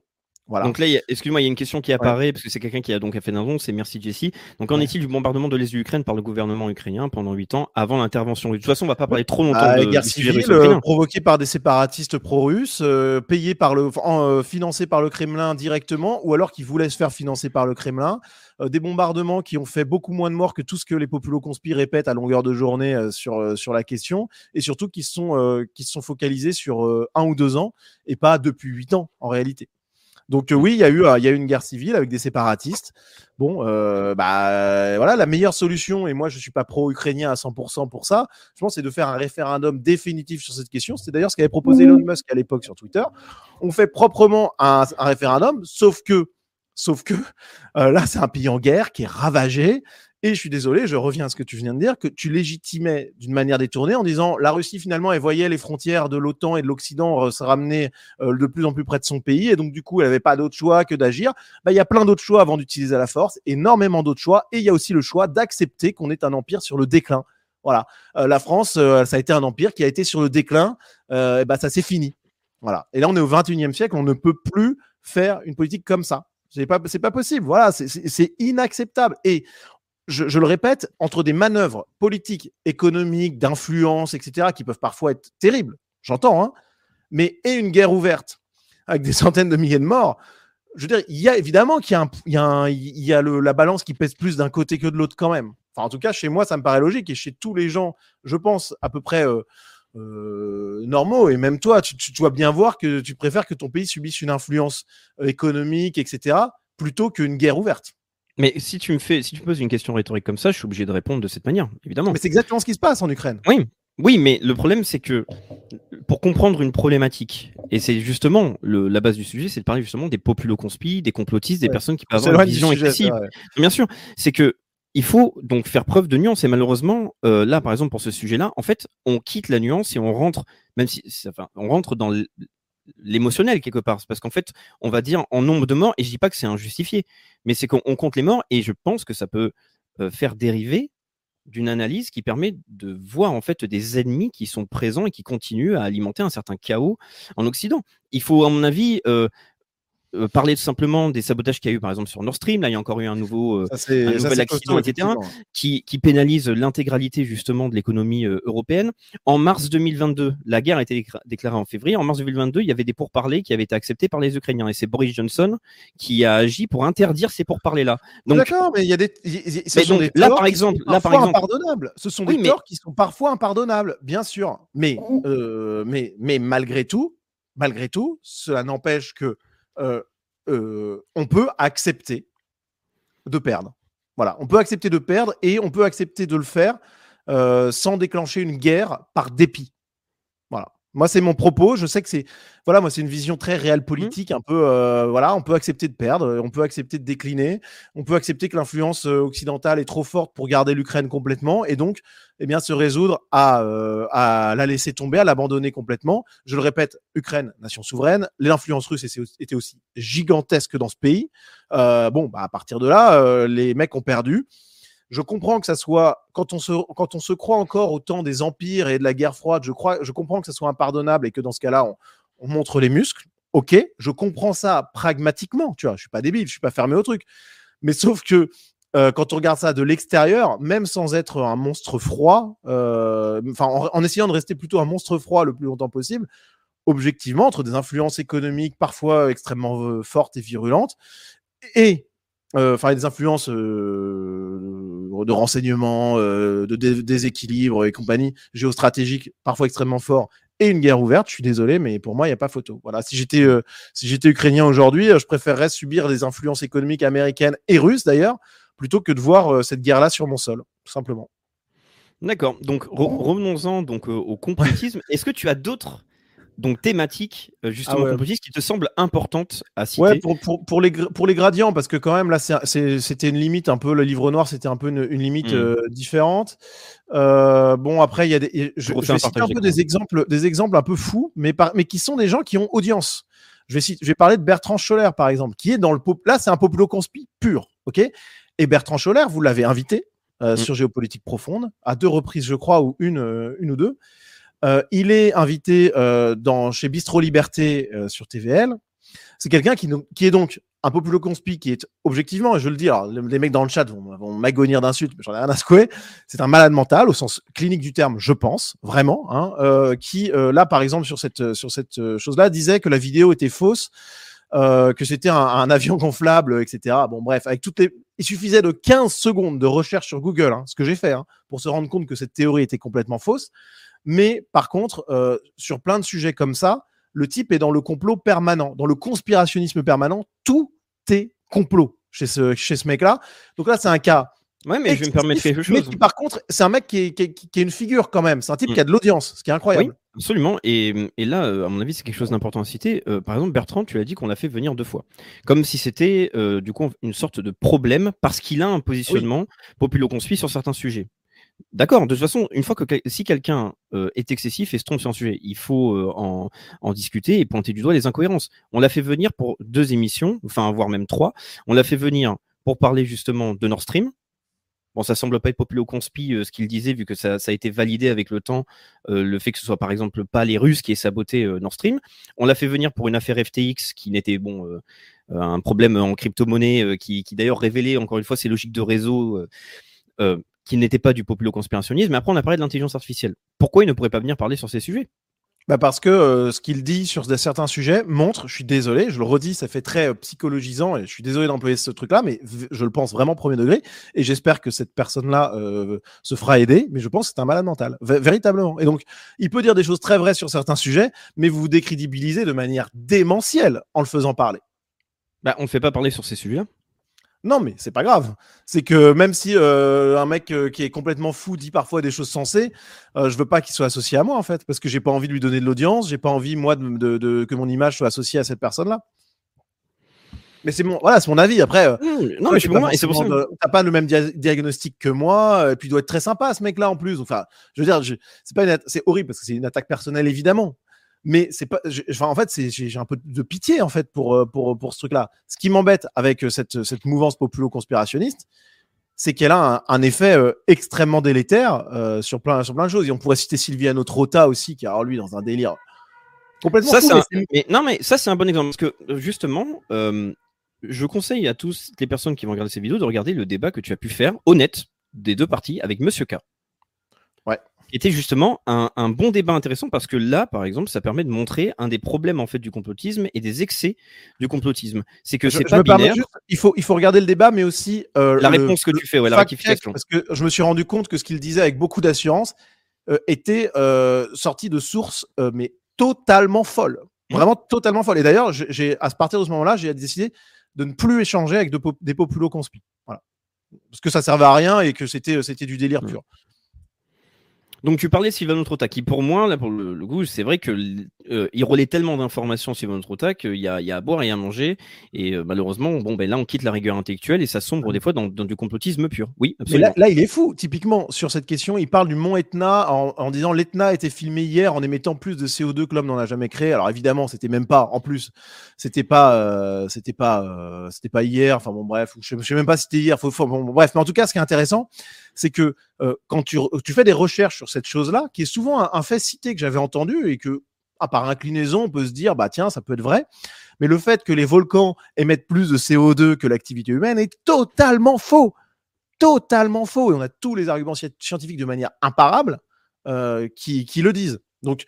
Voilà. Donc là, excuse-moi, il y a une question qui apparaît parce que c'est quelqu'un qui a donc fait un c'est merci Jessie. Donc, en est-il du bombardement de l'Est de l'Ukraine par le gouvernement ukrainien pendant 8 ans avant l'intervention De toute façon, on va pas parler trop longtemps Ah, de, guerre civile euh, provoquée par des séparatistes pro-russes, euh, payés par le, euh, financés par le Kremlin directement, ou alors qui voulaient se faire financer par le Kremlin. Euh, des bombardements qui ont fait beaucoup moins de morts que tout ce que les populo-conspires répètent à longueur de journée euh, sur, euh, sur la question, et surtout qui se sont, euh, qui se sont focalisés sur euh, un ou deux ans, et pas depuis huit ans en réalité. Donc euh, oui, il y a eu, euh, il y a eu une guerre civile avec des séparatistes. Bon, euh, bah voilà, la meilleure solution, et moi je suis pas pro-ukrainien à 100% pour ça, je pense, c'est de faire un référendum définitif sur cette question. C'est d'ailleurs ce qu'avait proposé Elon Musk à l'époque sur Twitter. On fait proprement un, un référendum, sauf que, sauf que euh, là, c'est un pays en guerre qui est ravagé. Et je suis désolé, je reviens à ce que tu viens de dire, que tu légitimais d'une manière détournée en disant la Russie finalement elle voyait les frontières de l'OTAN et de l'Occident euh, se ramener euh, de plus en plus près de son pays et donc du coup elle n'avait pas d'autre choix que d'agir. Bah, il y a plein d'autres choix avant d'utiliser la force, énormément d'autres choix et il y a aussi le choix d'accepter qu'on est un empire sur le déclin. Voilà, Euh, la France, ça a été un empire qui a été sur le déclin, euh, et bah, ça c'est fini. Voilà. Et là on est au 21e siècle, on ne peut plus faire une politique comme ça. C'est pas, pas possible. Voilà, c'est inacceptable. Et je, le répète, entre des manœuvres politiques, économiques, d'influence, etc., qui peuvent parfois être terribles, j'entends, hein, mais et une guerre ouverte avec des *laughs* centaines de milliers de morts, je veux dire, il y a évidemment qu'il y a, le- la balance qui pèse plus d'un côté que de l'autre quand même. Enfin, en tout cas, chez moi, ça me paraît logique et chez tous les gens, je pense, à peu près euh, euh, normaux, et même toi, tu, tu dois bien voir que tu préfères que ton pays subisse une influence euh, économique, etc., plutôt qu'une guerre ouverte. Mais si tu me fais, si tu me poses une question rhétorique comme ça, je suis obligé de répondre de cette manière, évidemment. Mais c'est exactement ce qui se passe en Ukraine. Oui, mais le problème, c'est que pour comprendre une problématique, et c'est justement le- la base du sujet, c'est de parler justement des populo-conspis, des complotistes, des Ouais. personnes qui peuvent avoir une vision excessive. Bien sûr, c'est que il faut donc faire preuve de nuance. Et malheureusement, euh, là, par exemple, pour ce sujet-là, en fait, on quitte la nuance et on rentre, même si, enfin, on rentre dans l'émotionnel quelque part. Parce qu'en fait, on va dire en nombre de morts, et je dis pas que c'est injustifié, mais c'est qu'on on compte les morts, et je pense que ça peut euh, faire dériver d'une analyse qui permet de voir en fait des ennemis qui sont présents et qui continuent à alimenter un certain chaos en Occident. Il faut, à mon avis, euh, euh, parler tout simplement des sabotages qu'il y a eu par exemple sur Nord Stream. Là, il y a encore eu un nouveau, euh, Ça, un nouvel accident, costaud, etc. qui, qui pénalise l'intégralité justement de l'économie euh, européenne. En mars 2022, la guerre a été déclarée en février. En mars 2022, il y avait des pourparlers qui avaient été acceptés par les Ukrainiens. Et c'est Boris Johnson qui a agi pour interdire ces pourparlers-là. Donc, D'accord, mais il y a des. y- y- ce sont donc, des là, par exemple- là, par exemple- impardonnables. Ce sont Oui, des mais- torts qui sont parfois impardonnables, bien sûr. Mais, mais, mais malgré tout, malgré tout, cela n'empêche que euh, euh, on peut accepter de perdre. Voilà, on peut accepter de perdre et on peut accepter de le faire euh, sans déclencher une guerre par dépit. Moi, c'est mon propos. Je sais que c'est, voilà, moi, c'est une vision très réelle politique, un peu, euh, voilà, on peut accepter de perdre, euh, on peut accepter de décliner, on peut accepter que l'influence euh, occidentale est trop forte pour garder l'Ukraine complètement, et donc, eh bien, se résoudre à, euh, à la laisser tomber, à l'abandonner complètement. Je le répète, Ukraine, nation souveraine, l'influence russe était aussi- était aussi gigantesque dans ce pays. Euh, bon, bah, à partir de là, euh, les mecs ont perdu. Je comprends que ça soit quand on se quand on se croit encore au temps des empires et de la guerre froide. Je crois, je comprends que ça soit impardonnable et que dans ce cas-là, on, on montre les muscles. Ok, je comprends ça pragmatiquement. Tu vois, je suis pas débile, je suis pas fermé au truc. Mais sauf que euh, quand on regarde ça de l'extérieur, même sans être un monstre froid, euh, en, essayant de rester plutôt un monstre froid le plus longtemps possible, objectivement, entre des influences économiques parfois extrêmement euh, fortes et virulentes et enfin des influences euh, de renseignement, euh, de dé- déséquilibre et compagnie géostratégiques parfois extrêmement forts et une guerre ouverte, je suis désolé, mais pour moi, il n'y a pas photo. Voilà, si j'étais euh, si j'étais ukrainien aujourd'hui, euh, je préférerais subir les influences économiques américaines et russes d'ailleurs, plutôt que de voir euh, cette guerre-là sur mon sol, tout simplement. D'accord. Donc re- revenons-en donc euh, au complotisme. Est-ce que tu as d'autres donc thématiques euh, justement Ah ouais. qui te semblent importantes à citer Ouais, pour, pour, pour, les, pour les gradients, parce que quand même, là, c'était une limite un peu, le livre noir, c'était un peu une, une limite Mm. euh, différente. Euh, bon, après, il y a des. Je, Je vais citer un peu des exemples, des exemples un peu fous, mais, par, mais qui sont des gens qui ont audience. Je vais, citer- je vais parler de Bertrand Scholler, par exemple, qui est dans le. pop- Là, c'est un populo-conspi pur, OK? Et Bertrand Scholler, vous l'avez invité euh, Mm. sur Géopolitique Profonde, à deux reprises, je crois, ou une, une ou deux. Euh, il est invité euh, dans, chez Bistro Liberté euh, sur TVL. C'est quelqu'un qui, qui est donc un populo conspi, qui est objectivement, et je le dis, alors les mecs dans le chat vont, vont m'agonir d'insultes, mais j'en ai rien à secouer. C'est un malade mental au sens clinique du terme, je pense, vraiment, hein, euh, qui euh, là, par exemple, sur cette sur cette euh, chose-là, disait que la vidéo était fausse, que c'était un, un avion *laughs* gonflable, etc. Bon, bref, avec toutes les, il suffisait de 15 secondes de recherche sur Google, hein, ce que j'ai fait, hein, pour se rendre compte que cette théorie était complètement fausse. Mais par contre, euh, sur plein de sujets comme ça, le type est dans le complot permanent, dans le conspirationnisme permanent. Tout est complot chez ce, chez ce mec-là. Donc là, c'est un cas. Ouais, mais je vais me permettre quelque Mais chose. qui, par contre, c'est un mec qui est, qui est- qui est une figure quand même. C'est un type Mm. qui a de l'audience, ce qui est incroyable. Oui, absolument. Et, et là, euh, à mon avis, c'est quelque chose d'important à citer. Euh, par exemple, Bertrand, tu as dit qu'on l'a fait venir deux fois. Comme si c'était, euh, du coup, une sorte de problème parce qu'il a un positionnement populo-conspi sur certains sujets. D'accord, de toute façon, une fois que si quelqu'un euh, est excessif et se trompe sur un sujet, il faut euh, en, en discuter et pointer du doigt les incohérences. On l'a fait venir pour deux émissions, enfin voire même trois. On l'a fait venir pour parler justement de Nord Stream. Bon, ça semble pas être populo-conspi euh, ce qu'il disait, vu que ça, ça a été validé avec le temps, le fait que ce soit par exemple pas les Russes qui aient saboté Nord Stream. On l'a fait venir pour une affaire FTX qui n'était bon un problème en crypto-monnaie qui, d'ailleurs révélait encore une fois ces logiques de réseau qui n'étaient pas du populo-conspirationnisme. Mais après, on a parlé de l'intelligence artificielle. Pourquoi il ne pourrait pas venir parler sur ces sujets? Bah parce que euh, ce qu'il dit sur certains sujets montre, je suis désolé, je le redis, ça fait très euh, psychologisant et je suis désolé d'employer ce truc-là, mais je le pense vraiment premier degré et j'espère que cette personne-là euh, se fera aider, mais je pense que c'est un malade mental, vé- véritablement. Et donc, il peut dire des choses très vraies sur certains sujets, mais vous vous décrédibilisez de manière démentielle en le faisant parler. bah, On ne fait pas parler sur ces sujets-là. Non, mais c'est pas grave. C'est que même si euh, un mec euh, qui est complètement fou dit parfois des choses sensées, euh, je veux pas qu'il soit associé à moi en fait, parce que j'ai pas envie de lui donner de l'audience, j'ai pas envie moi de, de- de- que mon image soit associée à cette personne-là. Mais c'est mon, voilà, c'est mon avis. Après, non, mais je suis et c'est pour ça. T'as pas le même dia- diagnostic que moi, et puis il doit être très sympa ce mec-là en plus. Enfin, je veux dire, c'est pas c'est horrible parce que c'est une attaque personnelle évidemment. Mais c'est pas, enfin, en fait, j'ai un peu de pitié en fait pour euh, pour pour ce truc-là. Ce qui m'embête avec euh, cette cette mouvance populo-conspirationniste, c'est qu'elle a un, un effet euh, extrêmement délétère euh, sur plein sur plein de choses. Et on pourrait citer Sylviano Trota aussi, qui est alors lui dans un délire complètement Ça, fou, mais mais non, mais ça, c'est un bon exemple. Parce que justement, euh, je conseille à tous les personnes qui vont regarder ces vidéos de regarder le débat que tu as pu faire, honnête, des deux parties, avec Monsieur K. Ouais. Était justement un, un bon débat intéressant parce que là, par exemple, ça permet de montrer un des problèmes en fait du complotisme et des excès du complotisme. C'est que c'est pas binaire. juste- il faut il faut regarder le débat, mais aussi euh, La le- réponse que tu fais, ouais, la rectification. Parce que je me suis rendu compte que ce qu'il disait avec beaucoup d'assurance euh, était euh, sorti de sources, mais totalement folles. Mmh. Vraiment totalement folles. Et d'ailleurs, j'ai- à partir de ce moment-là, j'ai décidé de ne plus échanger avec de des populos conspi. Voilà. Parce que ça servait à rien et que c'était c'était du délire Mmh. pur. Donc tu parlais de Sylvano Trotta, qui pour moi, là pour le, le coup, c'est vrai que euh, il relaie tellement d'informations Sylvano Trotta qu'il y a, il y a à boire et à manger. Et euh, malheureusement, bon ben là on quitte la rigueur intellectuelle et ça sombre des fois dans, dans du complotisme pur. Oui, Mais absolument. là, là, il est fou. Typiquement, sur cette question, il parle du mont Etna en, en disant l'Etna a été filmé hier en émettant plus de CO2 que l'homme n'en a jamais créé. Alors évidemment, c'était même pas, en plus, c'était pas, euh, c'était pas, euh, c'était pas hier. Enfin bon, bref, je, je sais même pas si c'était hier. Faut, faut- bon, bref, mais en tout cas, ce qui est intéressant, c'est que euh, quand tu, fais des recherches sur cette chose-là, qui est souvent un, fait cité que j'avais entendu et que, à par inclinaison, on peut se dire, bah tiens, ça peut être vrai. Mais le fait que les volcans émettent plus de CO2 que l'activité humaine est totalement faux totalement faux et on a tous les arguments sci- scientifiques de manière imparable euh, qui, le disent. Donc,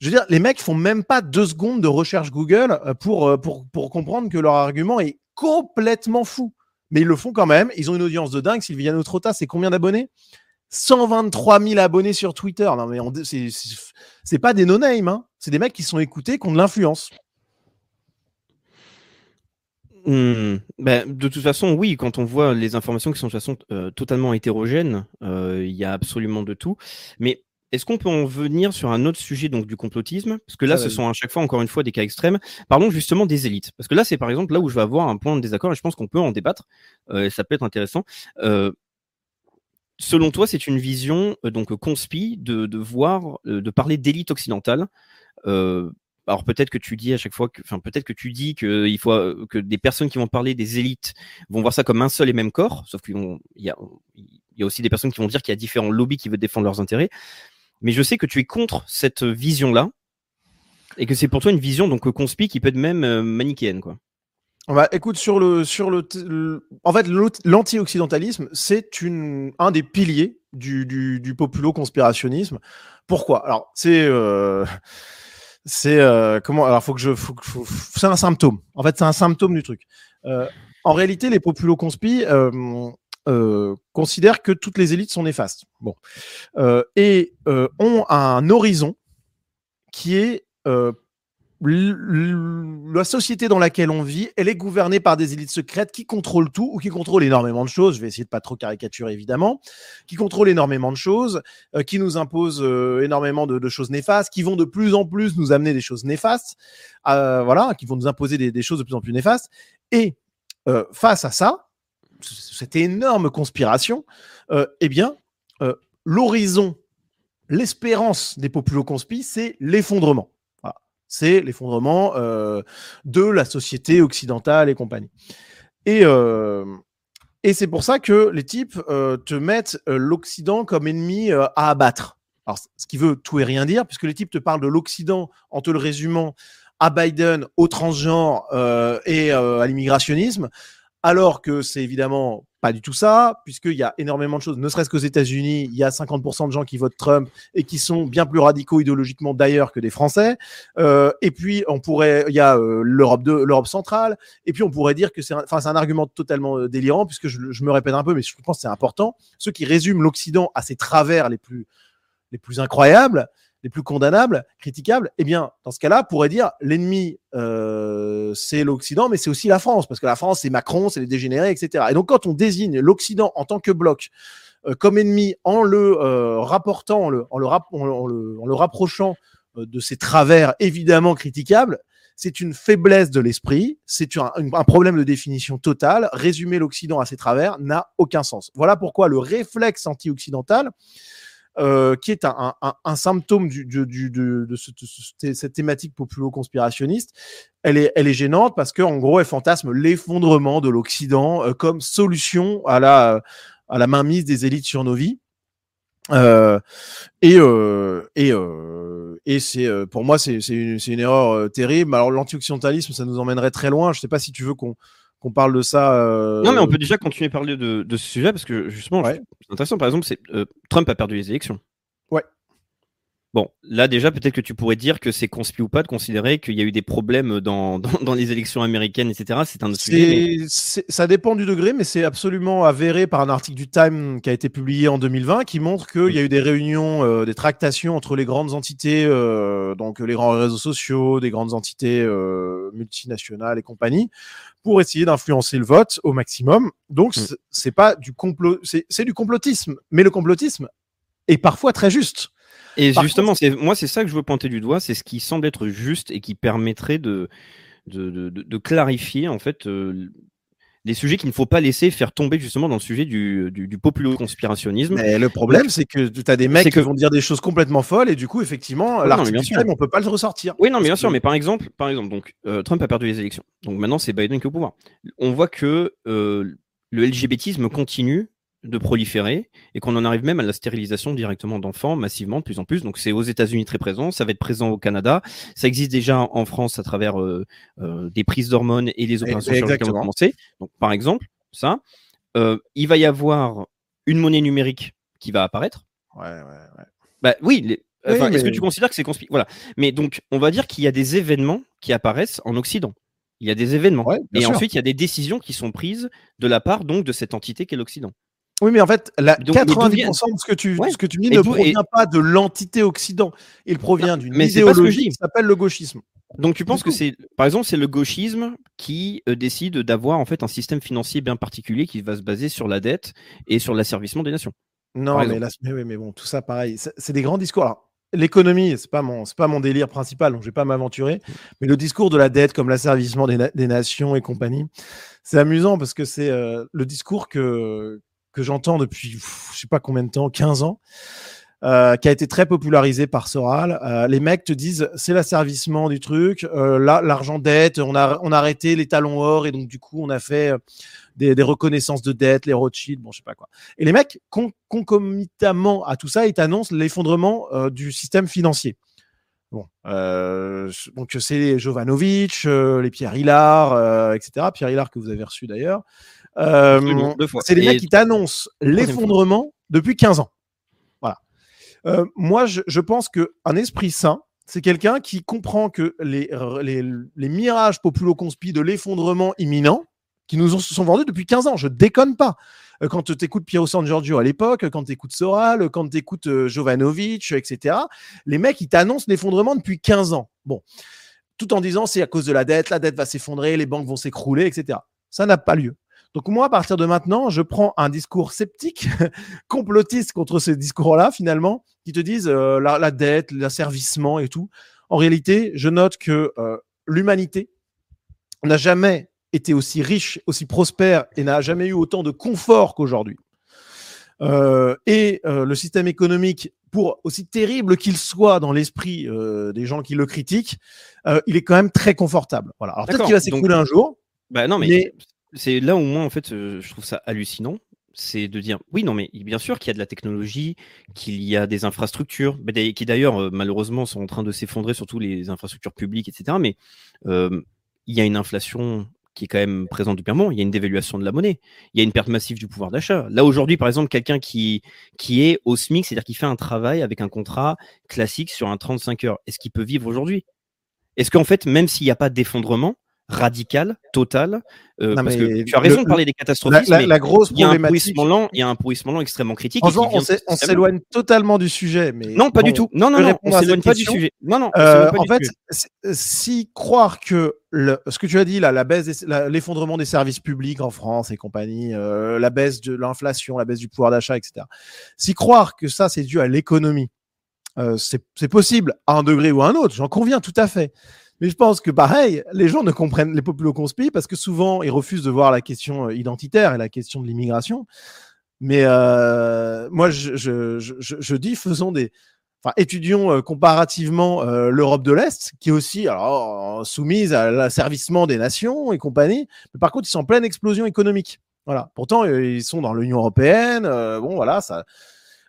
je veux dire, les mecs font même pas deux secondes de recherche Google euh, pour comprendre que leur argument est complètement fou. Mais ils le font quand même. Ils ont une audience de dingue. Sylviano Trotta, c'est combien d'abonnés? 123 000 abonnés sur Twitter. Non, mais c'est pas des no-name. Hein. C'est des mecs qui sont écoutés, qui ont de l'influence. Hmm, ben, de toute façon, oui, quand on voit les informations qui sont de toute façon euh, totalement hétérogènes, euh, il y a absolument de tout. Mais est-ce qu'on peut en venir sur un autre sujet donc du complotisme? Parce que là, Ça, ce sont à chaque fois encore une fois des cas extrêmes. Parlons justement des élites. Parce que là, c'est par exemple là où je vais avoir un point de désaccord et je pense qu'on peut en débattre. euh, ça peut être intéressant. Euh, selon toi, c'est une vision euh, donc conspi de, de voir, euh, de parler d'élite occidentale? Alors peut-être que tu dis à chaque fois, que, enfin peut-être que tu dis que il faut que des personnes qui vont parler des élites vont voir ça comme un seul et même corps, sauf qu'il y y a aussi des personnes qui vont dire qu'il y a différents lobbies qui veulent défendre leurs intérêts. Mais je sais que tu es contre cette vision-là. Et que c'est pour toi une vision donc conspi qui peut être même euh, manichéenne, quoi. Bah, écoute, sur le, sur le, le- en fait, l'anti-occidentalisme, c'est une, un des piliers du, du, du populo-conspirationnisme. Pourquoi? Alors, c'est, euh, *laughs* c'est euh, comment Alors, faut que je, faut, faut- c'est un symptôme. En fait, c'est un symptôme du truc. Euh, en réalité, les populo-conspi euh, euh, considèrent que toutes les élites sont néfastes. Bon, Euh, et euh, ont un horizon qui est euh, la société dans laquelle on vit, elle est gouvernée par des élites secrètes qui contrôlent tout ou qui contrôlent énormément de choses. Je vais essayer de pas trop caricaturer évidemment, qui contrôlent énormément de choses, qui nous imposent énormément de, choses néfastes, qui vont de plus en plus nous amener des choses néfastes, voilà, qui vont nous imposer des, choses de plus en plus néfastes. Et face à ça, cette énorme conspiration, euh, eh bien, euh, l'horizon, l'espérance des populo-conspi, c'est l'effondrement c'est l'effondrement euh, de la société occidentale et compagnie. Et, et c'est pour ça que les types te mettent l'Occident comme ennemi à abattre. Alors, ce qui veut tout et rien dire, puisque les types te parlent de l'Occident en te le résumant à Biden, au transgenre et à l'immigrationnisme, alors que c'est évidemment pas du tout ça, puisqu'il y a énormément de choses, ne serait-ce qu'aux États-Unis, il y a 50% de gens qui votent Trump et qui sont bien plus radicaux idéologiquement d'ailleurs que des Français. Euh, et puis on pourrait, il y a euh, l'Europe centrale. Et puis on pourrait dire que c'est, un- un argument totalement euh, délirant puisque je, je me répète un peu, mais je pense que c'est important. Ceux qui résument l'Occident à ses travers les plus les plus incroyables, les plus condamnables, critiquables, eh bien, dans ce cas-là, pourrait dire l'ennemi, euh, c'est l'Occident, mais c'est aussi la France, parce que la France, c'est Macron, c'est les dégénérés, etc. Et donc, quand on désigne l'Occident en tant que bloc euh, comme ennemi, en le euh, rapportant, en le, en le, rapprochant euh, de ses travers évidemment critiquables, c'est une faiblesse de l'esprit, c'est un, un problème de définition totale. Résumer l'Occident à ses travers n'a aucun sens. Voilà pourquoi le réflexe anti-occidental, euh, qui est un, symptôme de, de ce- de ce- cette thématique populo-conspirationniste, elle est, gênante parce qu'en gros, elle fantasme l'effondrement de l'Occident euh, comme solution à la, mainmise des élites sur nos vies. Et euh, pour moi c'est une, erreur terrible. Alors l'anti-occidentalisme, ça nous emmènerait très loin. Je sais pas si tu veux qu'on qu'on parle de ça. euh, Non, mais on peut déjà continuer à parler de, de ce sujet parce que justement, Ouais. c'est intéressant. Par exemple, c'est euh, Trump a perdu les élections. Bon, là déjà, peut-être que tu pourrais dire que c'est conspi ou pas de considérer qu'il y a eu des problèmes dans, *laughs* dans, dans les élections américaines, etc. C'est un sujet. mais- ça dépend du degré, mais c'est absolument avéré par un article du Time qui a été publié en 2020 qui montre qu'il y a eu des réunions, euh, des tractations entre les grandes entités, euh, donc les grands réseaux sociaux, des grandes entités euh, multinationales et compagnie, pour essayer d'influencer le vote au maximum. Donc Mm. c'est- c'est pas du complot, c'est c'est du complotisme, mais le complotisme est parfois très juste. Et Par justement, c'est moi, c'est ça que je veux pointer du doigt, c'est ce qui semble être juste et qui permettrait de de, de, de- de clarifier en fait euh, les sujets qu'il ne faut pas laisser faire tomber justement dans le sujet du, du, du populo-conspirationnisme. Mais le problème, c'est que tu as des mecs qui vont dire des choses complètement folles et du coup, effectivement, mais l'article on peut pas le ressortir. Oui, non, mais bien sûr, mais par exemple, par exemple, donc euh, Trump a perdu les élections. Donc maintenant, c'est Biden qui est au pouvoir. On voit que euh, le LGBTisme continue de proliférer et qu'on en arrive même à la stérilisation directement d'enfants massivement de plus en plus. Donc c'est aux États-Unis très présent, ça va être présent au Canada, ça existe déjà en France à travers euh, euh, des prises d'hormones et les opérations chirurgicales commencer. Donc par exemple, ça, euh, il va y avoir une monnaie numérique qui va apparaître. Ouais, ouais, ouais. Bah oui, les- Oui, enfin, est-ce mais- que tu considères que c'est conspiratif Voilà. Mais donc, on va dire qu'il y a des événements qui apparaissent en Occident. Il y a des événements. Ouais, et sûr. ensuite, il y a des décisions qui sont prises de la part donc de cette entité qu'est l'Occident. Oui, mais en fait, la, Donc, mais d'où 90% de ce que tu, Ouais. ce que tu dis Et ne provient pas de l'entité Occident. Il provient d'une idéologie qui s'appelle le gauchisme. Donc, tu penses que c'est, par exemple, c'est le gauchisme qui euh, décide d'avoir en fait un système financier bien particulier qui va se baser sur la dette et sur l'asservissement des nations. Non, mais, là, mais, oui, mais bon, tout ça, pareil. C'est c'est des grands discours. Alors, l'économie, c'est pas mon, c'est pas mon délire principal, donc je vais pas m'aventurer. Mais le discours de la dette comme l'asservissement des, na- des nations et compagnie, c'est amusant parce que c'est euh, le discours que, que j'entends depuis, pff, je sais pas combien de temps, 15 ans. euh, qui a été très popularisé par Soral. Euh, les mecs te disent c'est l'asservissement du truc, euh, là l'argent dette, on a on a arrêté les talons or et donc du coup on a fait des, reconnaissances de dette, les Rothschild, bon je sais pas quoi. Et les mecs con- concomitamment à tout ça, ils t'annoncent l'effondrement du système financier. Bon, donc c'est Jovanovic, euh, les Pierre Hillard, etc. Pierre Hillard que vous avez reçu d'ailleurs. Euh, c'est les mecs qui t'annoncent l'effondrement depuis 15 ans. Voilà. Euh, moi, je, je pense qu'un esprit sain, c'est quelqu'un qui comprend que les, les, les mirages populo-conspi de l'effondrement imminent, qui nous ont, sont vendus depuis 15 ans, je déconne pas. Euh, Quand tu écoutes Piero San Giorgio à l'époque, quand tu écoutes Soral, quand tu écoutes Jovanovic, etc., les mecs, ils t'annoncent l'effondrement depuis 15 ans. Bon. Tout en disant c'est à cause de la dette, la dette va s'effondrer, les banques vont s'écrouler, etc. Ça n'a pas lieu. Donc moi, à partir de maintenant, je prends un discours sceptique, *laughs* complotiste contre ces discours-là, finalement, qui te disent euh, la, la dette, l'asservissement et tout. En réalité, je note que euh, l'humanité n'a jamais été aussi riche, aussi prospère et n'a jamais eu autant de confort qu'aujourd'hui. Euh, et euh, le système économique, pour aussi terrible qu'il soit dans l'esprit euh, des gens qui le critiquent, euh, il est quand même très confortable. Voilà. Alors peut-être qu'il va s'écrouler un jour. Bah non, mais, Mais- c'est là où moi, en fait, euh, je trouve ça hallucinant. C'est de dire, oui, non, mais bien sûr qu'il y a de la technologie, qu'il y a des infrastructures, qui d'ailleurs, euh, malheureusement, sont en train de s'effondrer, surtout les infrastructures publiques, etc. Mais il y a une inflation qui est quand même présente depuis un moment. Il y a une dévaluation de la monnaie. Il y a une perte massive du pouvoir d'achat. Là, aujourd'hui, par exemple, quelqu'un qui, qui est au SMIC, c'est-à-dire qui fait un travail avec un contrat classique sur un 35 heures, est-ce qu'il peut vivre aujourd'hui? Est-ce qu'en fait, même s'il n'y a pas d'effondrement radical, total, euh, Non, parce que tu as raison le- de parler des La, catastrophismes, la- grosse il y a un pourrissement lent, il y a un pourrissement lent extrêmement critique. Franchement, vient on s'éloigne totalement du sujet. Mais Non, pas bon, du tout. Non, non, non, on s'éloigne pas du sujet. Non, non, on Euh, en fait, si croire que le- ce que tu as dit là, la baisse, l'effondrement des services publics en France et compagnie, euh, la baisse de l'inflation, la baisse du pouvoir d'achat, etc. Si croire que ça c'est dû à l'économie, c'est possible à un degré ou à un autre, j'en conviens tout à fait. Mais je pense que pareil, les gens ne comprennent les populo-conspi parce que souvent ils refusent de voir la question euh, identitaire et la question de l'immigration. Mais euh, moi, je, dis, faisons des, enfin, étudions euh, comparativement l'Europe de l'Est, qui est aussi alors, soumise à l'asservissement des nations et compagnie. Mais par contre, ils sont en pleine explosion économique. Voilà. Pourtant, ils sont dans l'Union européenne. bon, voilà, ça.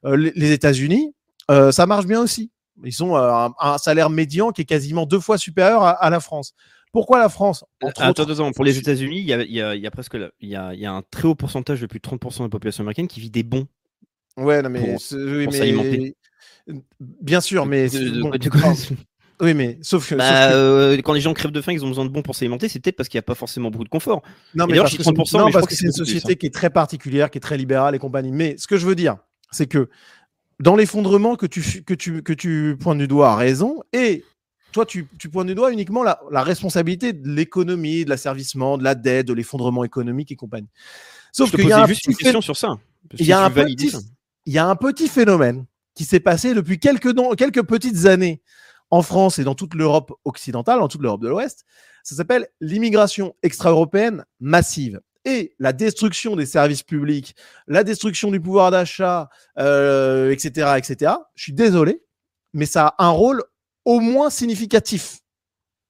les États-Unis, ça marche bien aussi. Ils ont euh, un, un salaire médian qui est quasiment deux fois supérieur à, à la France. Pourquoi la France Entre Attends, autres- attends, pour les États-Unis, il y a, il y a- il y a presque il y a, il y a un très haut pourcentage de plus de 30% de la population américaine qui vit des bons. Ouais, non, mais, pour- mais-. Bien sûr, mais De- *laughs* oui, mais sauf que, sauf Bah, que- euh, quand les gens crèvent de faim, ils ont besoin de bons pour s'alimenter, c'est peut-être parce qu'il n'y a pas forcément beaucoup de confort. non, mais parce je que c'est 30%, non, mais je parce crois que que c'est une plus, société hein. qui est très particulière, qui est très libérale et compagnie. Mais ce que je veux dire, c'est que dans l'effondrement que tu, que, tu, que tu pointes du doigt à raison, et toi, tu, tu pointes du doigt uniquement la, la responsabilité de l'économie, de l'asservissement, de la dette, de l'effondrement économique et compagnie. Sauf qu'il y a un fait- sur ça. il y a un petit, ça. il y a un petit phénomène qui s'est passé depuis quelques, quelques petites années en France et dans toute l'Europe occidentale, dans toute l'Europe de l'Ouest. Ça s'appelle l'immigration extra-européenne massive. Et la destruction des services publics, la destruction du pouvoir d'achat, euh, etc., etc. Je suis désolé, mais ça a un rôle au moins significatif.